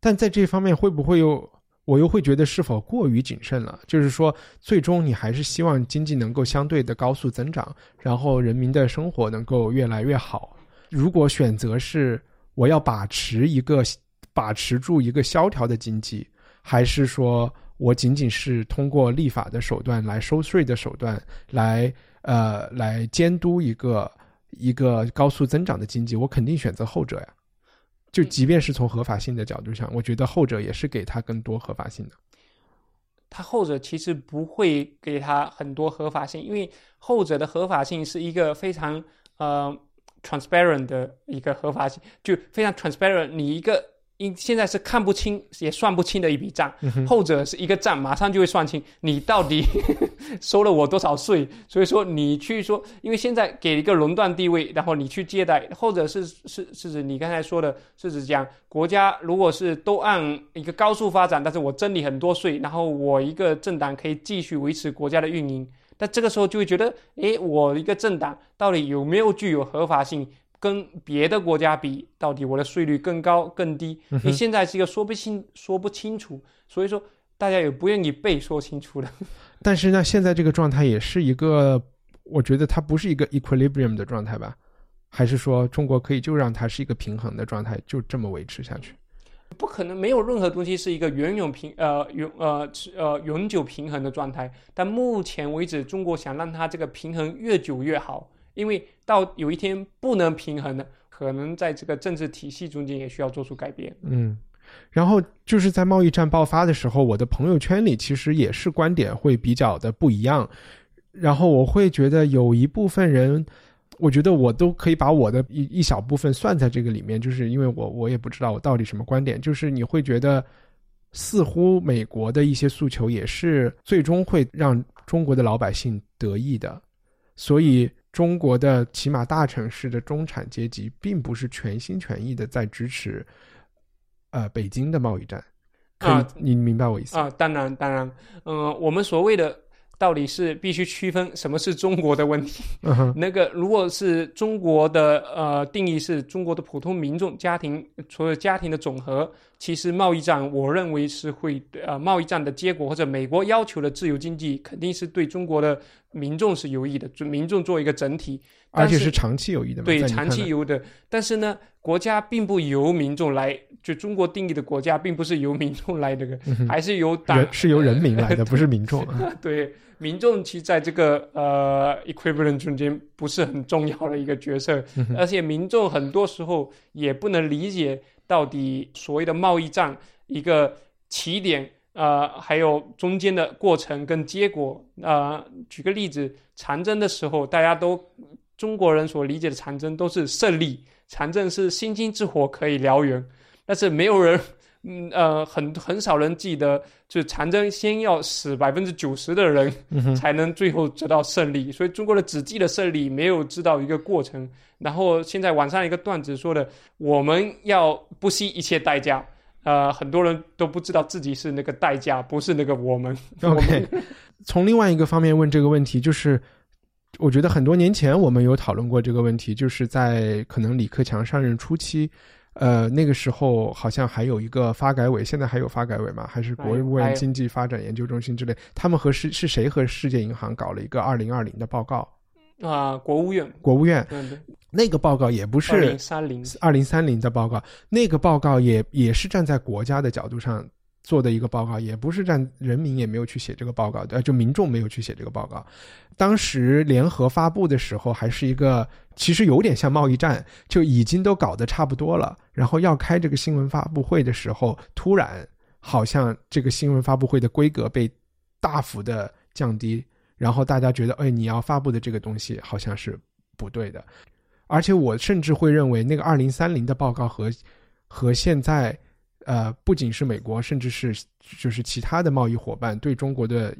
Speaker 1: 但在这方面会不会有？我又会觉得是否过于谨慎了？就是说，最终你还是希望经济能够相对的高速增长，然后人民的生活能够越来越好。如果选择是我要把持一个把持住一个萧条的经济，还是说我仅仅是通过立法的手段来收税的手段来呃来监督一个一个高速增长的经济，我肯定选择后者呀。就即便是从合法性的角度上，我觉得后者也是给他更多合法性的。
Speaker 2: 他后者其实不会给他很多合法性，因为后者的合法性是一个非常呃 transparent 的一个合法性，就非常 transparent。你一个。因现在是看不清也算不清的一笔账，后者是一个账，马上就会算清你到底 收了我多少税。所以说你去说，因为现在给一个垄断地位，然后你去借贷，或者是是是指你刚才说的，是指讲国家如果是都按一个高速发展，但是我征你很多税，然后我一个政党可以继续维持国家的运营，但这个时候就会觉得，诶，我一个政党到底有没有具有合法性？跟别的国家比，到底我的税率更高更低？你现在是一个说不清、说不清楚。所以说，大家也不愿意被说清楚的。
Speaker 1: 但是呢，现在这个状态也是一个，我觉得它不是一个 equilibrium 的状态吧？还是说中国可以就让它是一个平衡的状态，就这么维持下去？
Speaker 2: 不可能，没有任何东西是一个永永平呃永呃呃永久平衡的状态。但目前为止，中国想让它这个平衡越久越好，因为到有一天不能平衡的，可能在这个政治体系中间也需要做出改变。
Speaker 1: 嗯，然后就是在贸易战爆发的时候，我的朋友圈里其实也是观点会比较的不一样，然后我会觉得有一部分人。我觉得我都可以把我的一一小部分算在这个里面，就是因为我我也不知道我到底什么观点，就是你会觉得似乎美国的一些诉求也是最终会让中国的老百姓得益的，所以中国的起码大城市的中产阶级并不是全心全意的在支持，呃，北京的贸易战，可以，你明白我意思
Speaker 2: 啊？当然，当然，嗯，我们所谓的。到底是必须区分什么是中国的问题？那个如果是中国的呃定义是中国的普通民众家庭，所有家庭的总和，其实贸易战我认为是会呃贸易战的结果或者美国要求的自由经济肯定是对中国的民众是有益的，就民众做一个整体，
Speaker 1: 而且是长期有益的。
Speaker 2: 对，长期有的。但是呢，国家并不由民众来，就中国定义的国家并不是由民众来这个，还是由党
Speaker 1: 是由人民来的，不是民众。
Speaker 2: 对。民众其实在这个呃 equivalent 中间不是很重要的一个角色，而且民众很多时候也不能理解到底所谓的贸易战一个起点，呃，还有中间的过程跟结果。呃，举个例子，长征的时候，大家都中国人所理解的长征都是胜利，长征是星星之火可以燎原，但是没有人。嗯呃，很很少人记得，就是长征先要死百分之九十的人，才能最后得到胜利。所以中国的只记得胜利，没有知道一个过程。然后现在网上一个段子说的，我们要不惜一切代价。呃，很多人都不知道自己是那个代价，不是那个我们。
Speaker 1: OK，从另外一个方面问这个问题，就是我觉得很多年前我们有讨论过这个问题，就是在可能李克强上任初期。呃，那个时候好像还有一个发改委，现在还有发改委吗？还是国务院经济发展研究中心之类？他们和世是谁和世界银行搞了一个二零二零的报告？
Speaker 2: 啊，国务院，
Speaker 1: 国务院，那个报告也不是二
Speaker 2: 零三零
Speaker 1: 二零三零的报告，那个报告也也是站在国家的角度上。做的一个报告，也不是让人民也没有去写这个报告，呃，就民众没有去写这个报告。当时联合发布的时候，还是一个其实有点像贸易战，就已经都搞得差不多了。然后要开这个新闻发布会的时候，突然好像这个新闻发布会的规格被大幅的降低，然后大家觉得，哎，你要发布的这个东西好像是不对的。而且我甚至会认为，那个二零三零的报告和和现在。呃，不仅是美国，甚至是就是其他的贸易伙伴对中国的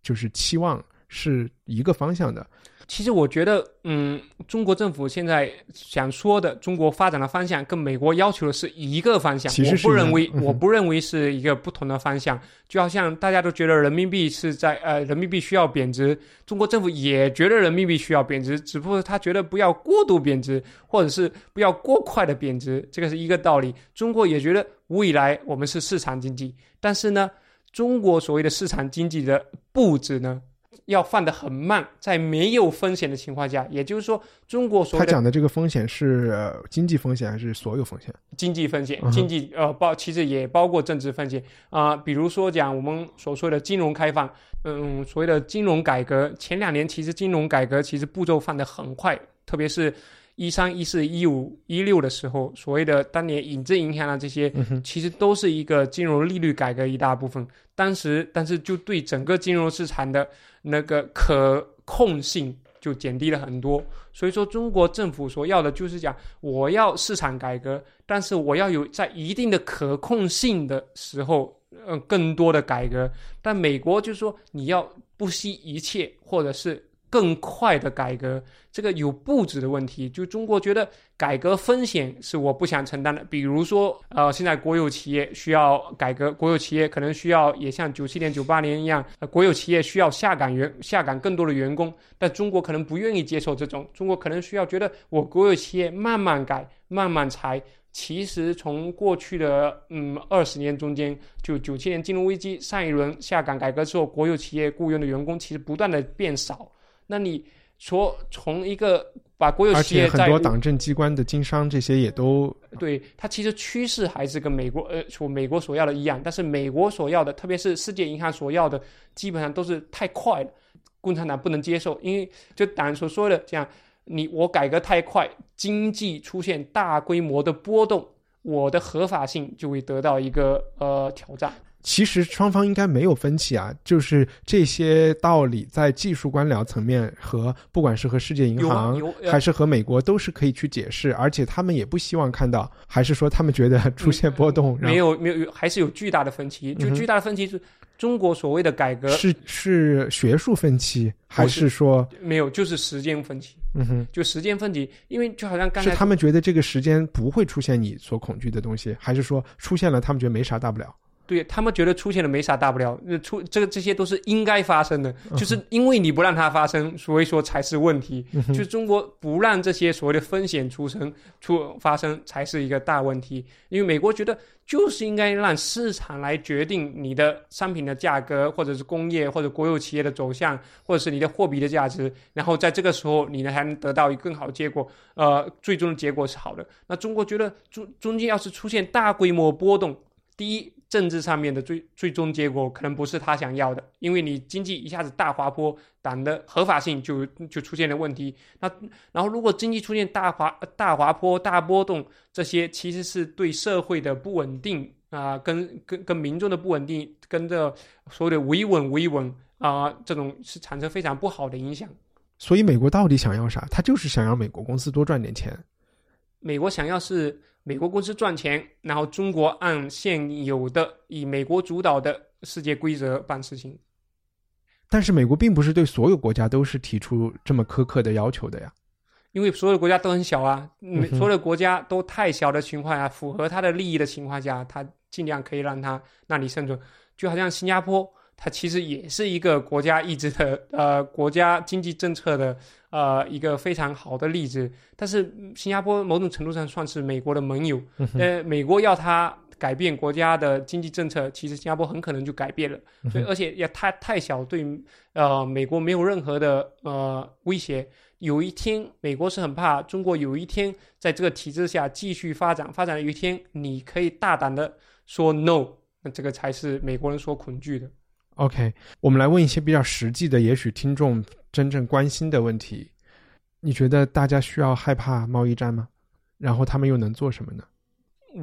Speaker 1: 就是期望是一个方向的。
Speaker 2: 其实我觉得，嗯，中国政府现在想说的中国发展的方向，跟美国要求的是一个方向。我不认为，我不认为是一个不同的方向。就好像大家都觉得人民币是在呃，人民币需要贬值，中国政府也觉得人民币需要贬值，只不过他觉得不要过度贬值，或者是不要过快的贬值，这个是一个道理。中国也觉得未来我们是市场经济，但是呢，中国所谓的市场经济的布置呢？要放得很慢，在没有风险的情况下，也就是说，中国所
Speaker 1: 他讲的这个风险是经济风险还是所有风险？
Speaker 2: 经济风险，经济呃包其实也包括政治风险啊。比如说讲我们所说的金融开放，嗯，所谓的金融改革，前两年其实金融改革其实步骤放得很快，特别是一三一四一五一六的时候，所谓的当年影子银行啊这些，其实都是一个金融利率改革一大部分。当时，但是就对整个金融市场的。那个可控性就减低了很多，所以说中国政府所要的就是讲，我要市场改革，但是我要有在一定的可控性的时候，呃，更多的改革。但美国就是说，你要不惜一切，或者是。更快的改革，这个有布置的问题。就中国觉得改革风险是我不想承担的。比如说，呃，现在国有企业需要改革，国有企业可能需要也像九七年、九八年一样，国有企业需要下岗员下岗更多的员工。但中国可能不愿意接受这种，中国可能需要觉得我国有企业慢慢改、慢慢裁，其实从过去的嗯二十年中间，就九七年金融危机上一轮下岗改革之后，国有企业雇佣的员工其实不断的变少。那你说从一个把国有企业在
Speaker 1: 且很多党政机关的经商这些也都
Speaker 2: 对它其实趋势还是跟美国呃所美国所要的一样，但是美国所要的，特别是世界银行所要的，基本上都是太快了，共产党不能接受，因为就党所说的这样，你我改革太快，经济出现大规模的波动，我的合法性就会得到一个呃挑战。
Speaker 1: 其实双方应该没有分歧啊，就是这些道理在技术官僚层面和不管是和世界银行还是和美国都是可以去解释，而且他们也不希望看到，还是说他们觉得出现波动，
Speaker 2: 没有没有有还是有巨大的分歧，就巨大的分歧是中国所谓的改革
Speaker 1: 是是学术分歧，还
Speaker 2: 是
Speaker 1: 是说，
Speaker 2: 没有，就是时间分歧，
Speaker 1: 嗯哼，
Speaker 2: 就时间分歧，因为就好像刚才
Speaker 1: 是他们觉得这个时间不会出现你所恐惧的东西，还是说出现了他们觉得没啥大不了？
Speaker 2: 对他们觉得出现了没啥大不了，那出这个这些都是应该发生的，
Speaker 1: 嗯
Speaker 2: 就是因为你不让它发生，所以说才是问题。
Speaker 1: 嗯
Speaker 2: 就是中国不让这些所谓的风险出生出发生才是一个大问题，因为美国觉得就是应该让市场来决定你的商品的价格，或者是工业或者国有企业的走向，或者是你的货币的价值，然后在这个时候你呢才能得到一个更好的结果，呃，最终的结果是好的。那中国觉得中中间要是出现大规模波动，第一，政治上面的最最终结果可能不是他想要的，因为你经济一下子大滑坡，党的合法性就就出现了问题。那然后如果经济出现大滑大滑坡、大波动，这些其实是对社会的不稳定啊、跟跟跟民众的不稳定，跟这所谓的维稳维稳啊、这种是产生非常不好的影响。
Speaker 1: 所以美国到底想要啥？他就是想要美国公司多赚点钱。
Speaker 2: 美国想要是美国公司赚钱，然后中国按现有的以美国主导的世界规则办事情。
Speaker 1: 但是美国并不是对所有国家都是提出这么苛刻的要求的呀。
Speaker 2: 因为所有的国家都很小啊，所有的国家都太小的情况下，符合他的利益的情况下，他尽量可以让他那里生存。就好像新加坡，它其实也是一个国家意志的呃国家经济政策的呃一个非常好的例子。但是嗯新加坡某种程度上算是美国的盟友，呃，美国要它改变国家的经济政策，其实新加坡很可能就改变了。
Speaker 1: 嗯
Speaker 2: 所以而且也太太小，对呃美国没有任何的呃威胁。有一天，美国是很怕中国有一天在这个体制下继续发展，发展有一天你可以大胆的说 no，那这个才是美国人所恐惧的。
Speaker 1: OK，我们来问一些比较实际的，也许听众真正关心的问题。你觉得大家需要害怕贸易战吗？然后他们又能做什么呢？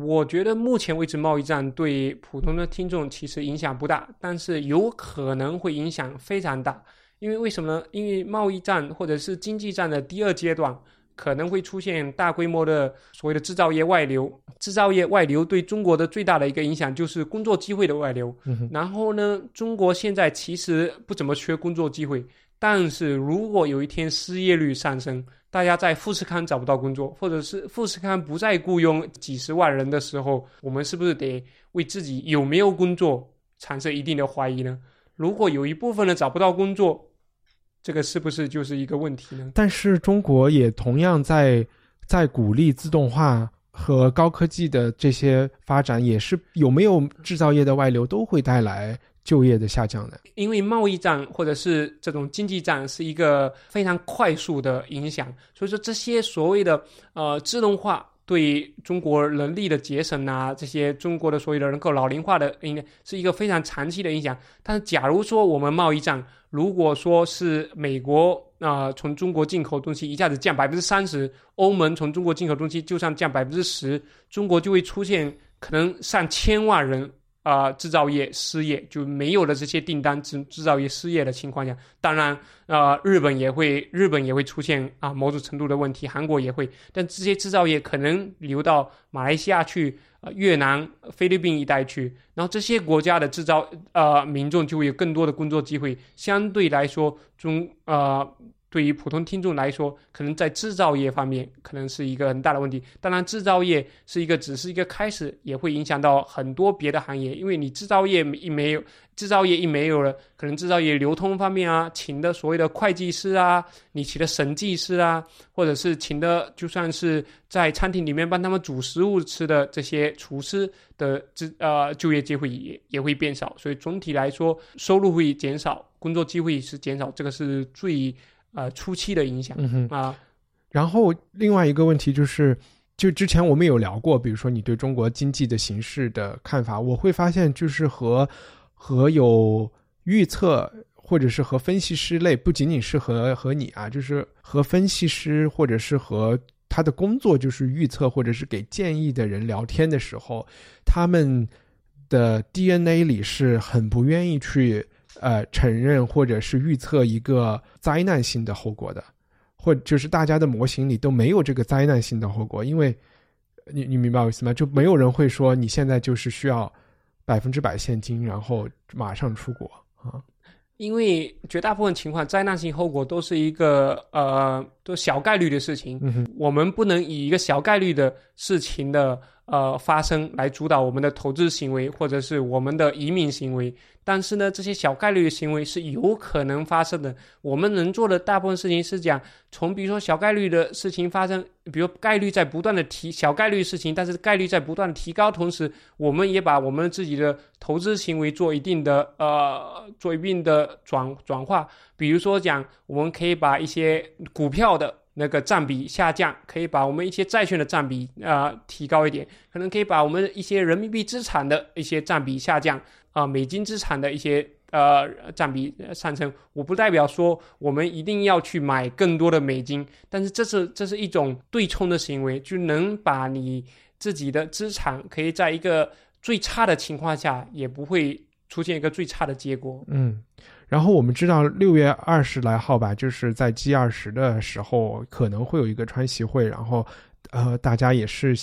Speaker 2: 我觉得目前为止，贸易战对普通的听众其实影响不大，但是有可能会影响非常大。因为为什么呢？因为贸易战或者是经济战的第二阶段可能会出现大规模的所谓的制造业外流。制造业外流对中国的最大的一个影响就是工作机会的外流。
Speaker 1: 嗯哼
Speaker 2: 然后呢，中国现在其实不怎么缺工作机会，但是如果有一天失业率上升，大家在富士康找不到工作，或者是富士康不再雇佣几十万人的时候，我们是不是得为自己有没有工作产生一定的怀疑呢？如果有一部分人找不到工作，这个是不是就是一个问题呢？
Speaker 1: 但是中国也同样在在鼓励自动化和高科技的这些发展，也是有没有制造业的外流都会带来就业的下降的。
Speaker 2: 因为贸易战或者是这种经济战是一个非常快速的影响，所以说这些所谓的呃自动化对中国人力的节省啊，这些中国的所有的人口老龄化的应该是一个非常长期的影响。但是假如说我们贸易战，如果说是美国啊、从中国进口东西一下子降百分之三十，欧盟从中国进口东西就算降百分之十，中国就会出现可能上千万人啊、制造业失业，就没有了这些订单，制制造业失业的情况下，当然呃，日本也会日本也会出现啊、某种程度的问题，韩国也会，但这些制造业可能流到马来西亚去。越南、菲律宾一带去，然后这些国家的制造呃民众就会有更多的工作机会，相对来说中呃对于普通听众来说，可能在制造业方面可能是一个很大的问题。当然，制造业是一个只是一个开始，也会影响到很多别的行业。因为你制造业一没有，制造业一没有了，可能制造业流通方面啊，请的所谓的会计师啊，你请的审计师啊，或者是请的就算是在餐厅里面帮他们煮食物吃的这些厨师的这呃就业机会也也会变少。所以总体来说，收入会减少，工作机会是减少，这个是最。呃，初期的影响，
Speaker 1: 嗯哼
Speaker 2: 啊，
Speaker 1: 然后另外一个问题就是，就之前我们有聊过，比如说你对中国经济的形势的看法，我会发现就是和和有预测或者是和分析师类，不仅仅是和和你啊，就是和分析师或者是和他的工作就是预测或者是给建议的人聊天的时候，他们的 DNA 里是很不愿意去。呃，承认或者是预测一个灾难性的后果的，或就是大家的模型里都没有这个灾难性的后果，因为你你明白我意思吗？就没有人会说你现在就是需要百分之百现金，然后马上出国啊。
Speaker 2: 因为绝大部分情况，灾难性后果都是一个呃，都小概率的事情。我们不能以一个小概率的事情的。呃，发生来主导我们的投资行为，或者是我们的移民行为。但是呢，这些小概率的行为是有可能发生的。我们能做的大部分事情是讲，从比如说小概率的事情发生，比如概率在不断的提，小概率事情，但是概率在不断的提高，同时，我们也把我们自己的投资行为做一定的呃，做一定的转转化。比如说讲，我们可以把一些股票的。那个占比下降，可以把我们一些债券的占比啊提高一点，可能可以把我们一些人民币资产的一些占比下降啊，美金资产的一些呃占比上升。我不代表说我们一定要去买更多的美金，但是这是这是一种对冲的行为，就能把你自己的资产可以在一个最差的情况下也不会出现一个最差的结果。
Speaker 1: 嗯。然后我们知道六月二十来号吧，就是在 G 二十的时候可能会有一个川习会，然后，呃，大家也是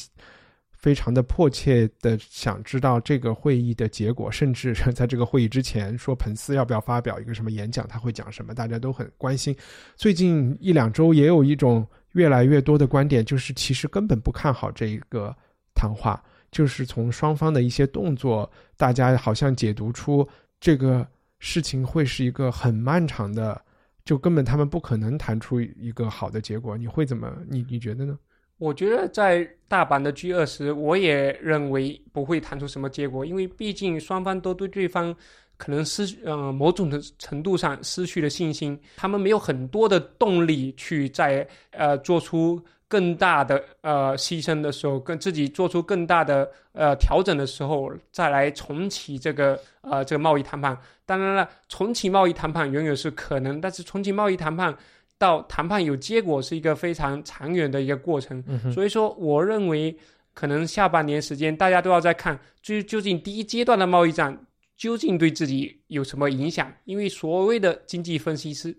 Speaker 1: 非常的迫切的想知道这个会议的结果，甚至在这个会议之前说彭斯要不要发表一个什么演讲，他会讲什么，大家都很关心。最近一两周也有一种越来越多的观点，就是其实根本不看好这一个谈话，就是从双方的一些动作，大家好像解读出这个。事情会是一个很漫长的，就根本他们不可能谈出一个好的结果。你会怎么？你你觉得呢？
Speaker 2: 我觉得在大阪的 G 二十，我也认为不会谈出什么结果，因为毕竟双方都对对方可能失呃某种的程度上失去了信心，他们没有很多的动力去在呃做出。更大的呃牺牲的时候，跟自己做出更大的呃调整的时候，再来重启这个呃这个贸易谈判。当然了，重启贸易谈判永远是可能，但是重启贸易谈判到谈判有结果是一个非常长远的一个过程。所以说，我认为可能下半年时间大家都要在看，就究竟第一阶段的贸易战。究竟对自己有什么影响？因为所谓的经济分析师、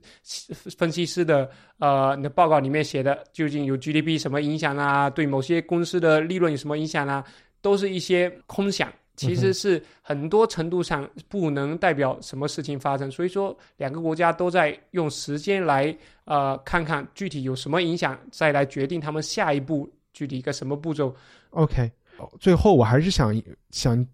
Speaker 2: 分析师的呃，那报告里面写的，究竟有 GDP 什么影响啊？对某些公司的利润有什么影响啊？都是一些空想，其实是很多程度上不能代表什么事情发生。所以说，两个国家都在用时间来呃，看看具体有什么影响，再来决定他们下一步具体一个什么步骤。
Speaker 1: OK，最后我还是想想。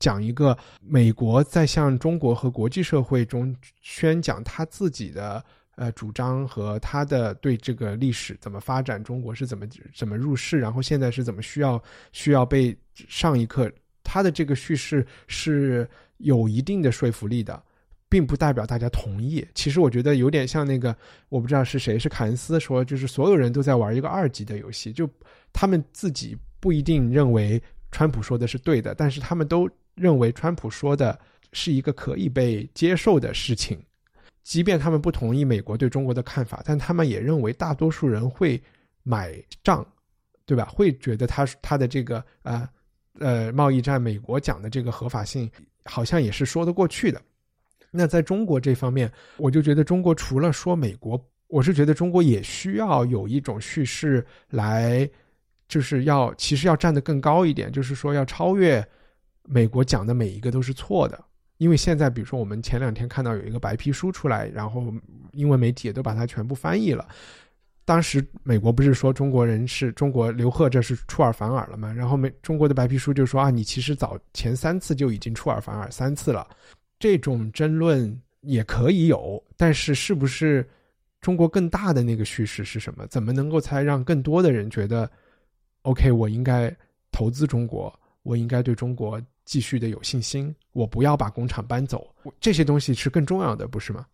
Speaker 1: 讲一个美国在向中国和国际社会中宣讲他自己的呃主张和他的对这个历史怎么发展，中国是怎么怎么入世，然后现在是怎么需要需要被上一课，他的这个叙事是有一定的说服力的，并不代表大家同意。其实我觉得有点像那个，我不知道是谁是凯恩斯说，就是所有人都在玩一个二级的游戏，就他们自己不一定认为川普说的是对的，但是他们都。认为川普说的是一个可以被接受的事情，即便他们不同意美国对中国的看法，但他们也认为大多数人会买账，对吧？会觉得他他的这个呃呃贸易战，美国讲的这个合法性，好像也是说得过去的。那在中国这方面，我就觉得中国除了说美国，我是觉得中国也需要有一种叙事来，就是要其实要站得更高一点，就是说要超越。美国讲的每一个都是错的，因为现在，比如说我们前两天看到有一个白皮书出来，然后英文媒体也都把它全部翻译了。当时美国不是说中国人是中国刘贺这是出尔反尔了吗？然后美中国的白皮书就说啊，你其实早前三次就已经出尔反尔三次了。这种争论也可以有，但是是不是中国更大的那个叙事是什么？怎么能够才让更多的人觉得，OK，我应该投资中国，我应该对中国继续的有信心，我不要把工厂搬走，这些东西是更重要的，不是吗？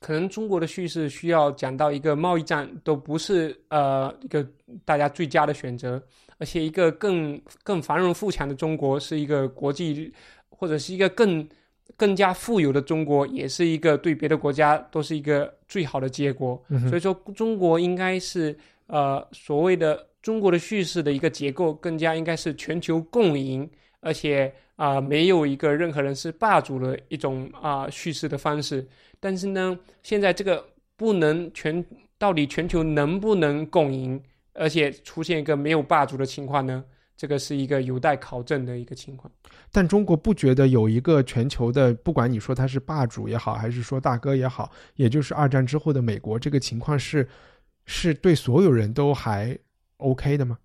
Speaker 2: 可能中国的叙事需要讲到一个贸易战都不是呃一个大家最佳的选择，而且一个更更繁荣富强的中国是一个国际或者是一个更更加富有的中国，也是一个对别的国家都是一个最好的结果。所以说，中国应该是呃所谓的中国的叙事的一个结构更加应该是全球共赢，而且啊没有一个任何人是霸主的一种啊叙事的方式。但是呢，现在这个不能全，到底全球能不能共赢，而且出现一个没有霸主的情况呢？这个是一个有待考证的一个情况。
Speaker 1: 但中国不觉得有一个全球的，不管你说他是霸主也好，还是说大哥也好，也就是二战之后的美国，这个情况是，是对所有人都还 OK 的吗？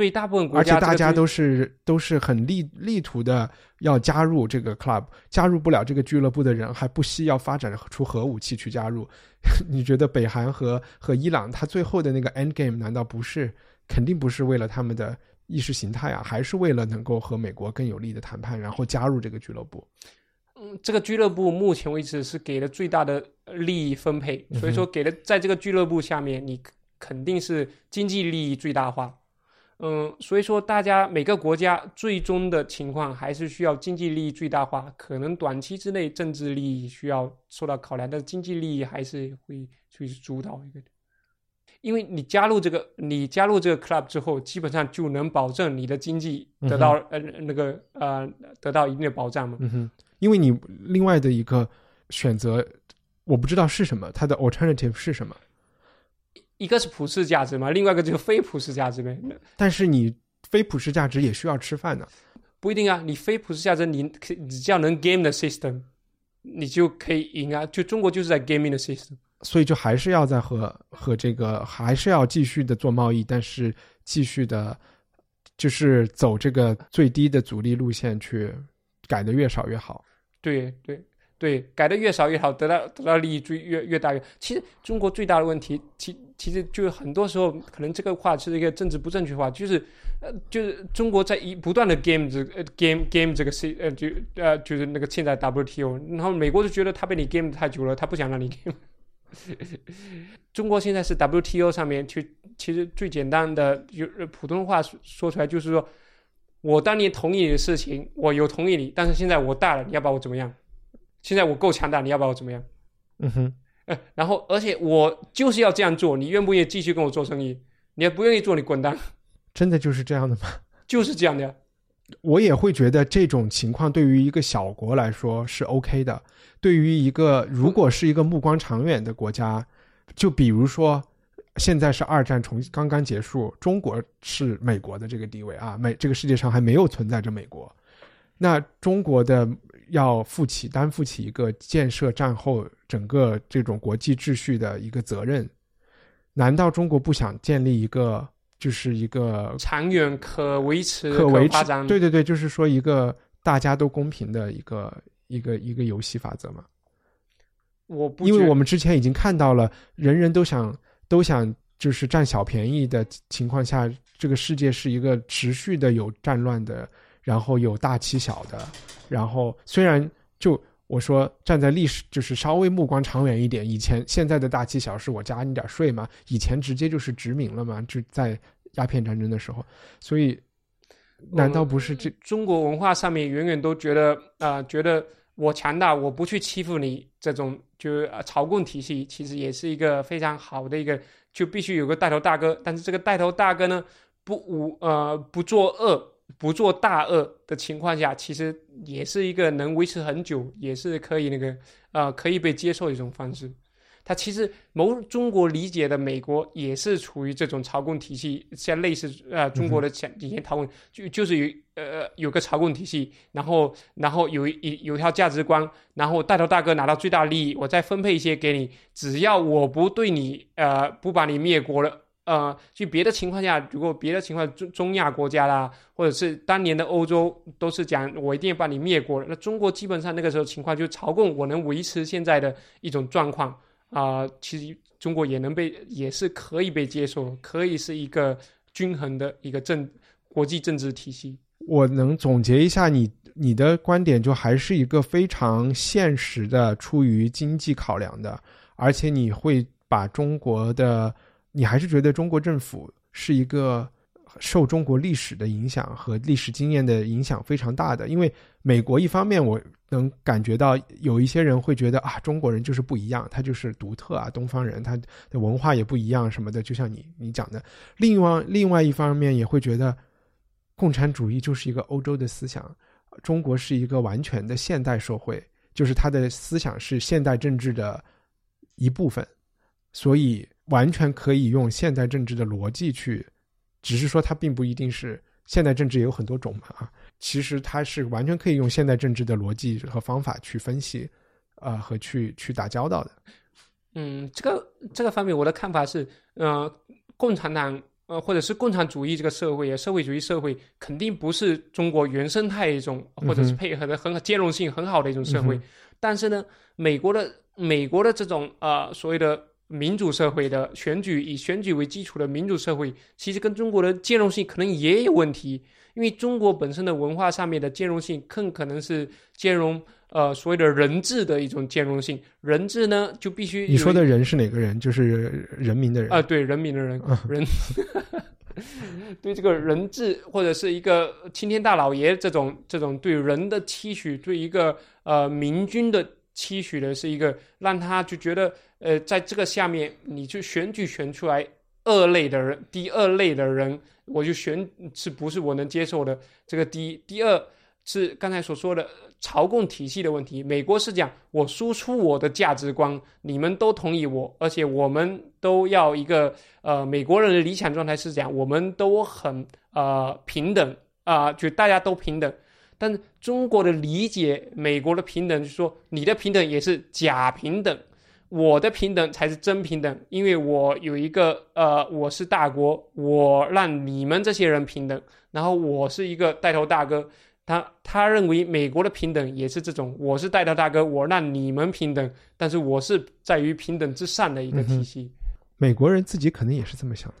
Speaker 2: 对大部分国家，
Speaker 1: 而且大家都是都是很力力图的要加入这个 club，加入不了这个俱乐部的人还不惜要发展出核武器去加入。你觉得北韩和和伊朗，他最后的那个 end game 难道不是肯定不是为了他们的意识形态啊？还是为了能够和美国更有利的谈判，然后加入这个俱乐部？
Speaker 2: 嗯，这个俱乐部目前为止是给了最大的利益分配，所以说给了在这个俱乐部下面，你肯定是经济利益最大化。嗯，所以说大家每个国家最终的情况还是需要经济利益最大化，可能短期之内政治利益需要受到考量，但经济利益还是会去主导一个。因为你加入这个，你加入这个 club 之后，基本上就能保证你的经济得到呃那个呃得到一定的保障嘛。
Speaker 1: 嗯哼，因为你另外的一个选择，我不知道是什么，它的 alternative 是什么。
Speaker 2: 一个是普世价值嘛，另外一个就是非普世价值呗。
Speaker 1: 但是你非普世价值也需要吃饭的，
Speaker 2: 不一定啊。你非普世价值，你你只要能 game the system，你就可以赢啊。就中国就是在 gaming the system，
Speaker 1: 所以就还是要在和和这个还是要继续的做贸易，但是继续的，就是走这个最低的阻力路线去改的越少越好。
Speaker 2: 对对。对，改的越少越好，得到得到利益最越越大越。其实中国最大的问题，其其实就是很多时候可能这个话是一个政治不正确话，就是呃，就是中国在一不断的 game 这呃 game game 这个 C 呃就呃就是那个现在 WTO，然后美国就觉得他被你 game 太久了，他不想让你 game。中国现在是 WTO 上面去，其实最简单的就普通话说出来就是说，我当年同意你的事情，我有同意你，但是现在我大了，你要把我怎么样？现在我够强大，你要把我怎么样？
Speaker 1: 嗯哼，
Speaker 2: 然后而且我就是要这样做，你愿不愿意继续跟我做生意？你要不愿意做，你滚蛋！
Speaker 1: 真的就是这样的吗？
Speaker 2: 就是这样的。
Speaker 1: 我也会觉得这种情况对于一个小国来说是 OK 的。对于一个如果是一个目光长远的国家，就比如说现在是二战从刚刚结束，中国是美国的这个地位啊，美这个世界上还没有存在着美国，那中国的。要负起担负起一个建设战后整个这种国际秩序的一个责任，难道中国不想建立一个就是一个
Speaker 2: 长远可维持、
Speaker 1: 可维持？对对对，就是说一个大家都公平的一个一个一个游戏法则吗？
Speaker 2: 我不，
Speaker 1: 因为我们之前已经看到了，人人都想都想就是占小便宜的情况下，这个世界是一个持续的有战乱的。然后有大欺小的，然后虽然就我说站在历史就是稍微目光长远一点，以前现在的大欺小是我加你点税嘛，以前直接就是殖民了嘛，就在鸦片战争的时候，所以难道不是这
Speaker 2: 中国文化上面远远都觉得啊，觉得我强大，我不去欺负你，这种就是朝贡体系其实也是一个非常好的一个，就必须有个带头大哥，但是这个带头大哥呢，不无呃不作恶。不做大恶的情况下，其实也是一个能维持很久，也是可以那个呃可以被接受的一种方式。它其实某中国理解的美国也是处于这种朝贡体系，像类似呃中国的前以前讨论就就是有呃有个朝贡体系，然后然后有一有一套价值观，然后带头大哥拿到最大利益，我再分配一些给你，只要我不对你呃不把你灭国了。呃，就别的情况下，如果别的情况中中亚国家啦，或者是当年的欧洲，都是讲我一定要把你灭国了。那中国基本上那个时候情况，就朝贡我能维持现在的一种状况啊，其实中国也能被，也是可以被接受，可以是一个均衡的一个政国际政治体系。
Speaker 1: 我能总结一下你你的观点，就还是一个非常现实的，出于经济考量的，而且你会把中国的。你还是觉得中国政府是一个受中国历史的影响和历史经验的影响非常大的，因为美国一方面我能感觉到有一些人会觉得啊，中国人就是不一样，他就是独特啊，东方人他的文化也不一样什么的，就像你你讲的。另外另外一方面也会觉得，共产主义就是一个欧洲的思想，中国是一个完全的现代社会，就是他的思想是现代政治的一部分，所以。完全可以用现代政治的逻辑去，只是说它并不一定是现代政治也有很多种嘛啊，其实它是完全可以用现代政治的逻辑和方法去分析，啊和去去打交道的。
Speaker 2: 嗯，这个这个方面我的看法是，呃，共产党呃或者是共产主义这个社会，社会主义社会肯定不是中国原生态一种，或者是配合的很兼容性很好的一种社会。但是呢，美国的美国的这种呃所谓的。民主社会的选举以选举为基础的民主社会，其实跟中国的兼容性可能也有问题，因为中国本身的文化上面的兼容性更可能是兼容呃所谓的人治的一种兼容性。人治呢就必须
Speaker 1: 你说的人是哪个人？就是人民的人
Speaker 2: 啊，对人民的人啊人，对这个人治或者是一个青天大老爷这种这种对人的期许，对一个呃明君的。期许的是一个让他就觉得，呃，在这个下面，你就选举选出来二类的人，第二类的人，我就选是不是我能接受的？这个第一，第二是刚才所说的朝贡体系的问题。美国是讲我输出我的价值观，你们都同意我，而且我们都要一个呃，美国人的理想状态是讲我们都很呃平等啊，就大家都平等。但中国的理解，美国的平等就是说，你的平等也是假平等，我的平等才是真平等，因为我有一个呃，我是大国，我让你们这些人平等，然后我是一个带头大哥，他他认为美国的平等也是这种，我是带头大哥，我让你们平等，但是我是在于平等之上的一个体系，
Speaker 1: 美国人自己可能也是这么想的。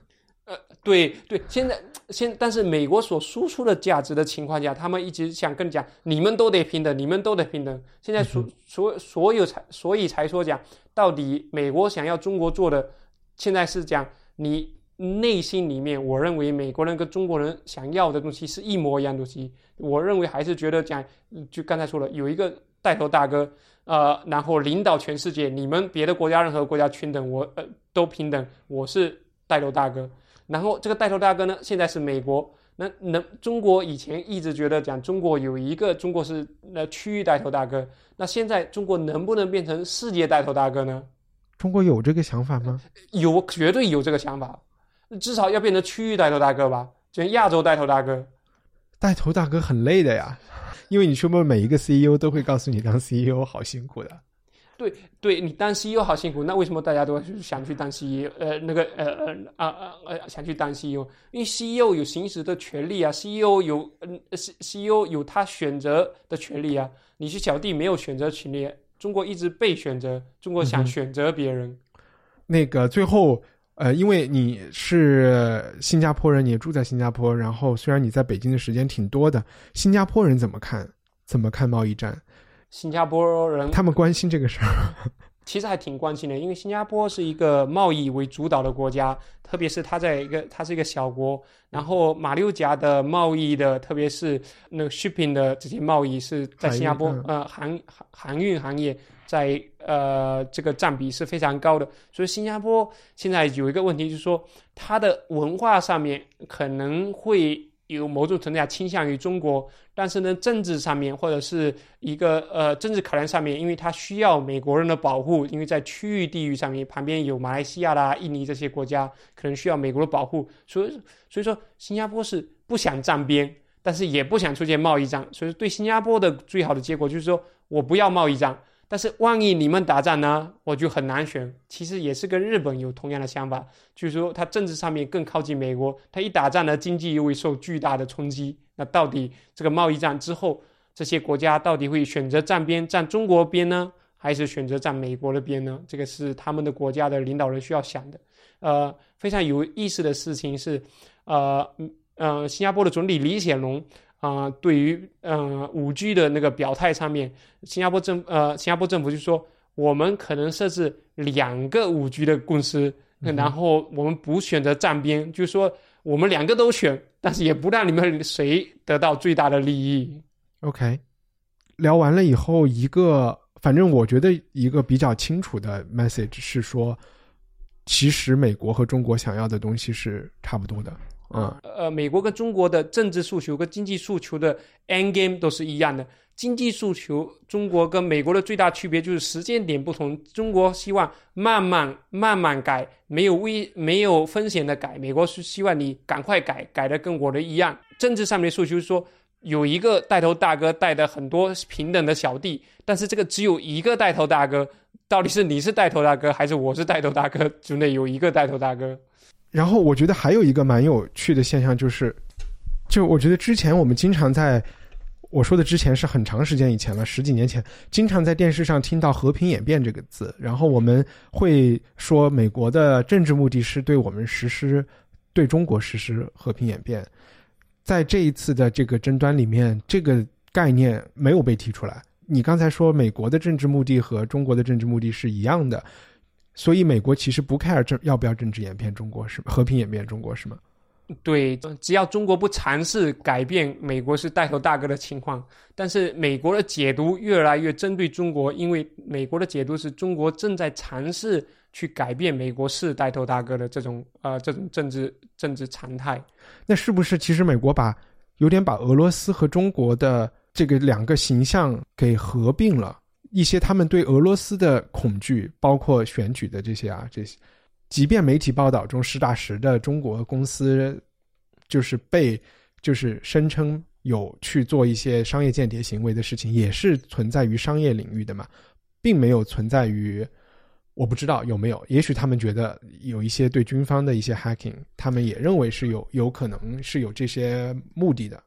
Speaker 2: 呃，对对，现在现但是美国所输出的价值的情况下，他们一直想跟你讲，你们都得平等，你们都得平等。现在所所所有才所以才说讲，到底美国想要中国做的，现在是讲你内心里面，我认为美国人跟中国人想要的东西是一模一样东西。我认为还是觉得讲，就刚才说了，有一个带头大哥，呃，然后领导全世界，你们别的国家任何国家均等，我呃都平等，我是带头大哥。然后这个带头大哥呢，现在是美国。那能中国以前一直觉得讲中国有一个中国是那区域带头大哥。那现在中国能不能变成世界带头大哥呢？
Speaker 1: 中国有这个想法吗？
Speaker 2: 有，绝对有这个想法。至少要变成区域带头大哥吧，就亚洲带头大哥。
Speaker 1: 带头大哥很累的呀，因为你说不，每一个 CEO 都会告诉你，当 CEO 好辛苦的。
Speaker 2: 对，对你当 CEO 好辛苦，那为什么大家都想去当 CEO？呃，那个呃呃啊啊呃想去当 CEO，因为 CEO 有行使的权利啊，CEO 有嗯 CEO 有他选择的权利啊，你是小弟没有选择权利，中国一直被选择，中国想选择别人。
Speaker 1: 那个最后呃，因为你是新加坡人，你也住在新加坡，然后虽然你在北京的时间挺多的，新加坡人怎么看？怎么看贸易战？
Speaker 2: 新加坡人
Speaker 1: 他们关心这个事儿，
Speaker 2: 其实还挺关心的，因为新加坡是一个贸易为主导的国家，特别是它在一个它是一个小国，然后马六甲的贸易的，特别是那个 shipping 的这些贸易是在新加坡，呃，航航航运行业在呃这个占比是非常高的，所以新加坡现在有一个问题，就是说它的文化上面可能会有某种程度上倾向于中国，但是呢，政治上面或者是一个呃政治考量上面，因为它需要美国人的保护，因为在区域地域上面旁边有马来西亚啦、印尼这些国家，可能需要美国的保护，所以所以说新加坡是不想站边，但是也不想出现贸易战，所以说对新加坡的最好的结果就是说我不要贸易战。但是万一你们打仗呢，我就很难选。其实也是跟日本有同样的想法，就是说他政治上面更靠近美国，他一打仗呢，经济又会受巨大的冲击。那到底这个贸易战之后，这些国家到底会选择站边，站中国边呢，还是选择站美国的边呢？这个是他们的国家的领导人需要想的。呃，非常有意思的事情是，呃，嗯，新加坡的总理李显龙。啊，对于嗯五 G 的那个表态上面，新加坡政呃新加坡政府就说，我们可能设置两个五 G 的公司，然后我们不选择站边，就是说我们两个都选，但是也不让你们谁得到最大的利益。
Speaker 1: OK，聊完了以后，一个反正我觉得一个比较清楚的 message 是说，其实美国和中国想要的东西是差不多的。嗯，
Speaker 2: 呃，美国跟中国的政治诉求跟经济诉求的 end game 都是一样的。经济诉求，中国跟美国的最大区别就是时间点不同。中国希望慢慢慢慢改，没有危没有风险的改；美国是希望你赶快改，改的跟我的一样。政治上面的诉求是说，有一个带头大哥带的很多平等的小弟，但是这个只有一个带头大哥，到底是你是带头大哥还是我是带头大哥？就那有一个带头大哥。
Speaker 1: 然后我觉得还有一个蛮有趣的现象，就是，就我觉得之前我们经常在我说的之前是很长时间以前了，十几年前，经常在电视上听到“和平演变”这个字，然后我们会说美国的政治目的是对我们实施对中国实施和平演变，在这一次的这个争端里面，这个概念没有被提出来。你刚才说美国的政治目的和中国的政治目的是一样的。所以，美国其实不 care 政要不要政治演变中国是吗？和平演变中国是吗？
Speaker 2: 对，只要中国不尝试改变美国是带头大哥的情况，但是美国的解读越来越针对中国，因为美国的解读是中国正在尝试去改变美国是带头大哥的这种呃这种政治政治常态。
Speaker 1: 那是不是其实美国把有点把俄罗斯和中国的这个两个形象给合并了？一些他们对俄罗斯的恐惧，包括选举的这些啊，这些，即便媒体报道中实打实的中国公司，就是被就是声称有去做一些商业间谍行为的事情，也是存在于商业领域的嘛，并没有存在于我不知道有没有，也许他们觉得有一些对军方的一些 hacking，他们也认为是有有可能是有这些目的的。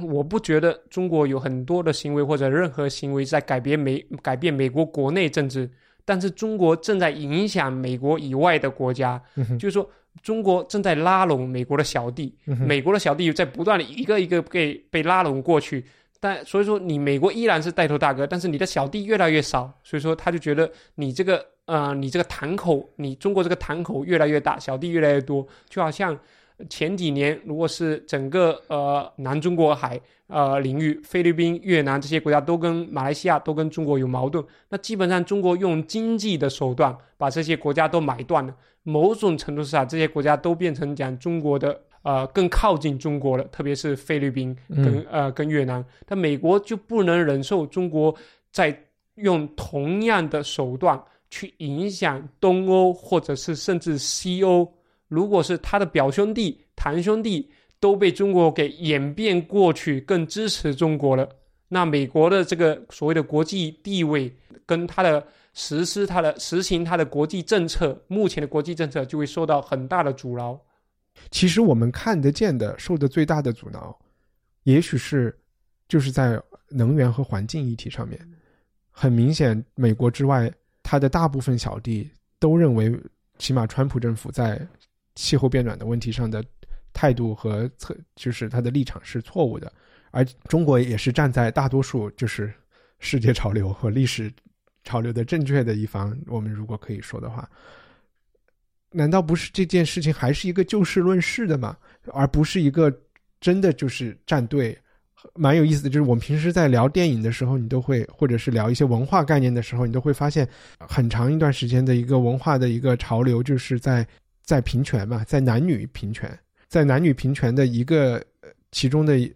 Speaker 2: 我不觉得中国有很多的行为或者任何行为在改变美改变美国国内政治，但是中国正在影响美国以外的国家，就是说中国正在拉拢美国的小弟，美国的小弟在不断的一个一个被被拉拢过去，但所以说你美国依然是带头大哥，但是你的小弟越来越少，所以说他就觉得你这个呃你这个堂口，你中国这个堂口越来越大，小弟越来越多，就好像。前几年，如果是整个呃南中国海呃领域，菲律宾、越南这些国家都跟马来西亚都跟中国有矛盾，那基本上中国用经济的手段把这些国家都买断了。某种程度上，这些国家都变成讲中国的呃更靠近中国了，特别是菲律宾跟呃跟越南。但美国就不能忍受中国在用同样的手段去影响东欧，或者是甚至西欧。如果是他的表兄弟、堂兄弟都被中国给演变过去，更支持中国了，那美国的这个所谓的国际地位，跟他的实施、他的实行、他的国际政策，目前的国际政策就会受到很大的阻挠。
Speaker 1: 其实我们看得见的、受的最大的阻挠，也许是就是在能源和环境议题上面。很明显，美国之外，他的大部分小弟都认为，起码川普政府在。气候变暖的问题上的态度和策，就是他的立场是错误的，而中国也是站在大多数就是世界潮流和历史潮流的正确的一方。我们如果可以说的话，难道不是这件事情还是一个就事论事的吗？而不是一个真的就是站队？蛮有意思的，就是我们平时在聊电影的时候，你都会或者是聊一些文化概念的时候，你都会发现很长一段时间的一个文化的一个潮流，就是在。在平权嘛，在男女平权，在男女平权的一个其中的一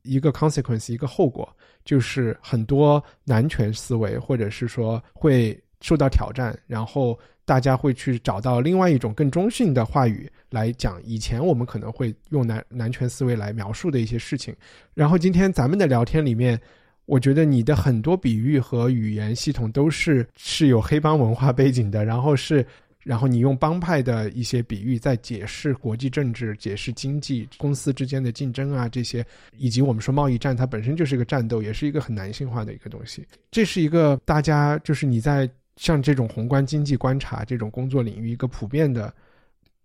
Speaker 1: 一个 consequence 一个后果，就是很多男权思维或者是说会受到挑战，然后大家会去找到另外一种更中性的话语来讲以前我们可能会用男男权思维来描述的一些事情。然后今天咱们的聊天里面，我觉得你的很多比喻和语言系统都是是有黑帮文化背景的，然后是。然后你用帮派的一些比喻在解释国际政治、解释经济、公司之间的竞争啊，这些，以及我们说贸易战，它本身就是一个战斗，也是一个很男性化的一个东西。这是一个大家就是你在像这种宏观经济观察这种工作领域一个普遍的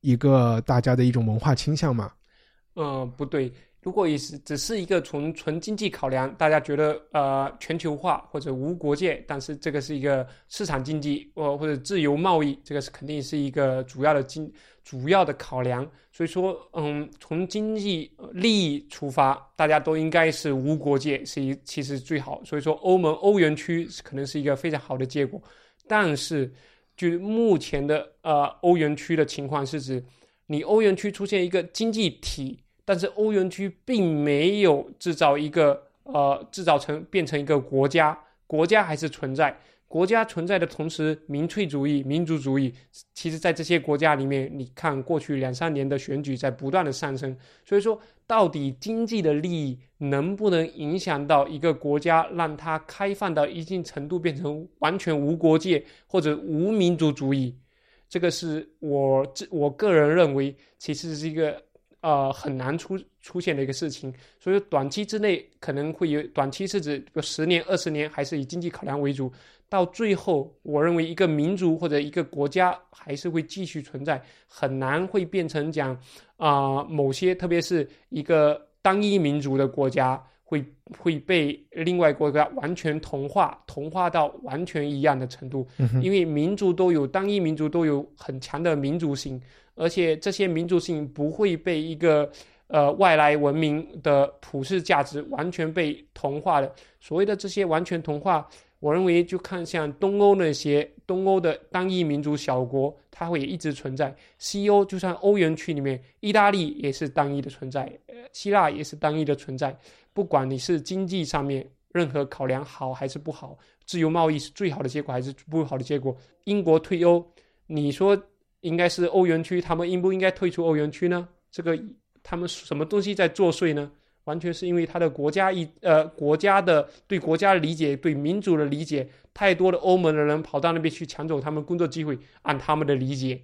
Speaker 1: 一个大家的一种文化倾向吗？
Speaker 2: 嗯，不对。如果也是只是一个从纯经济考量，大家觉得呃全球化或者无国界，但是这个是一个市场经济或或者自由贸易，这个是肯定是一个主要的经主要的考量。所以说，嗯，从经济利益出发，大家都应该是无国界，是一其实最好。所以说，欧盟欧元区可能是一个非常好的结果。但是，就目前的呃欧元区的情况是指，你欧元区出现一个经济体。但是欧元区并没有制造一个呃制造成变成一个国家，国家还是存在。国家存在的同时，民粹主义、民族主义，其实在这些国家里面，你看过去两三年的选举在不断的上升。所以说，到底经济的利益能不能影响到一个国家，让它开放到一定程度，变成完全无国界或者无民族主义？这个是我这我个人认为，其实是一个。呃，很难出出现的一个事情，所以短期之内可能会有短期是指十年、二十年，还是以经济考量为主。到最后，我认为一个民族或者一个国家还是会继续存在，很难会变成讲啊某些，特别是一个单一民族的国家会会被另外国家完全同化，同化到完全一样的程度。因为民族都有单一民族都有很强的民族性。而且这些民族性不会被一个呃外来文明的普世价值完全被同化的。所谓的这些完全同化，我认为就看像东欧那些东欧的单一民族小国，它会一直存在。西欧就算欧元区里面，意大利也是单一的存在，呃，希腊也是单一的存在。不管你是经济上面任何考量好还是不好，自由贸易是最好的结果还是不好的结果？英国退欧，你说？应该是欧元区，他们应不应该退出欧元区呢？这个他们什么东西在作祟呢？完全是因为他的国家一呃国家的对国家的理解、对民主的理解，太多的欧盟的人跑到那边去抢走他们工作机会，按他们的理解。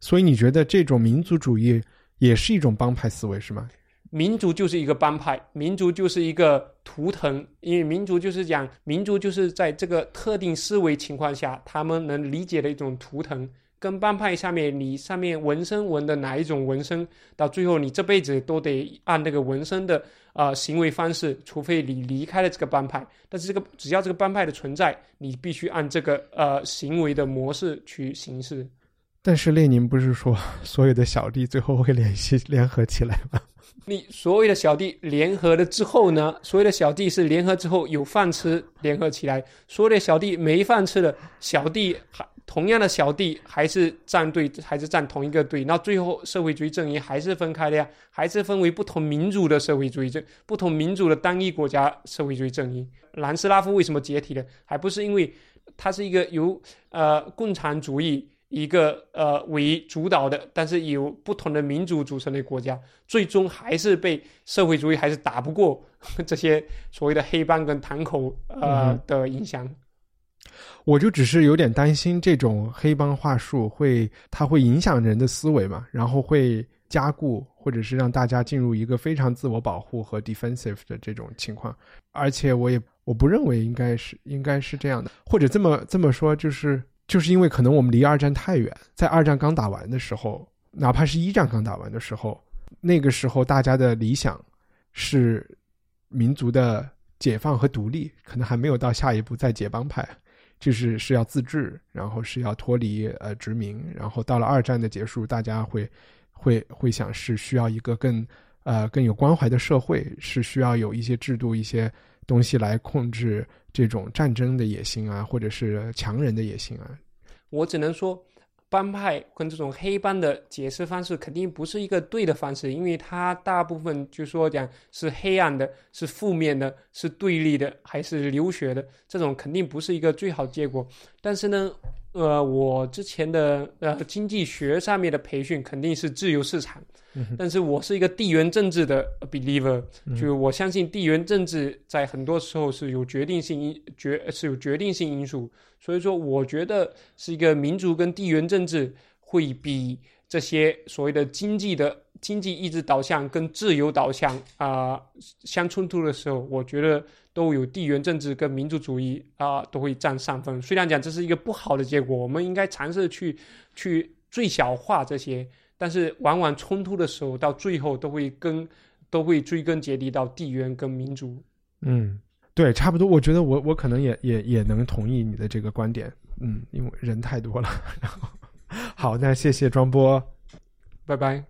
Speaker 1: 所以你觉得这种民族主义也是一种帮派思维是吗？
Speaker 2: 民族就是一个帮派，民族就是一个图腾，因为民族就是讲民族就是在这个特定思维情况下，他们能理解的一种图腾。跟帮派下面，你上面纹身纹的哪一种纹身，到最后你这辈子都得按那个纹身的啊行为方式，除非你离开了这个帮派。但是这个只要这个帮派的存在，你必须按这个呃行为的模式去行事。
Speaker 1: 但是列宁不是说所有的小弟最后会联系联合起来吗？
Speaker 2: 你所有的小弟联合了之后呢？所有的小弟是联合之后有饭吃，联合起来；所有的小弟没饭吃的小弟还。同样的小弟还是站队，还是站同一个队，那最后社会主义阵营还是分开的呀，还是分为不同民族的社会主义阵，不同民族的单一国家社会主义阵营。南斯拉夫为什么解体了？还不是因为它是一个由呃共产主义一个呃为主导的，但是由不同的民族组成的国家，最终还是被社会主义还是打不过这些所谓的黑帮跟堂口呃的影响。
Speaker 1: 我就只是有点担心这种黑帮话术会，它会影响人的思维嘛，然后会加固或者是让大家进入一个非常自我保护和 defensive 的这种情况。而且我也我不认为应该是应该是这样的，或者这么这么说，就是就是因为可能我们离二战太远，在二战刚打完的时候，哪怕是一战刚打完的时候，那个时候大家的理想是民族的解放和独立，可能还没有到下一步再解帮派。就是是要自治，然后是要脱离呃殖民，然后到了二战的结束，大家会会会想是需要一个更呃更有关怀的社会，是需要有一些制度、一些东西来控制这种战争的野心啊，或者是强人的野心啊。
Speaker 2: 我只能说，帮派跟这种黑帮的解释方式肯定不是一个对的方式，因为它大部分就说讲是黑暗的、是负面的、是对立的，还是流血的，这种肯定不是一个最好结果。但是呢，呃，我之前的呃经济学上面的培训肯定是自由市场。但是我是一个地缘政治的 believer，就是我相信地缘政治在很多时候是有决定性因决是有决定性因素，所以说我觉得是一个民族跟地缘政治会比这些所谓的经济的经济意志导向跟自由导向啊相冲突的时候，我觉得都有地缘政治跟民族主义啊都会占上风。虽然讲这是一个不好的结果，我们应该尝试去去最小化这些。但是往往冲突的时候，到最后都会跟都会追根结底到地缘跟民族。
Speaker 1: 嗯，对，差不多。我觉得我我可能也也也能同意你的这个观点。嗯，因为人太多了。然后，好，那谢谢庄波，
Speaker 2: 拜拜。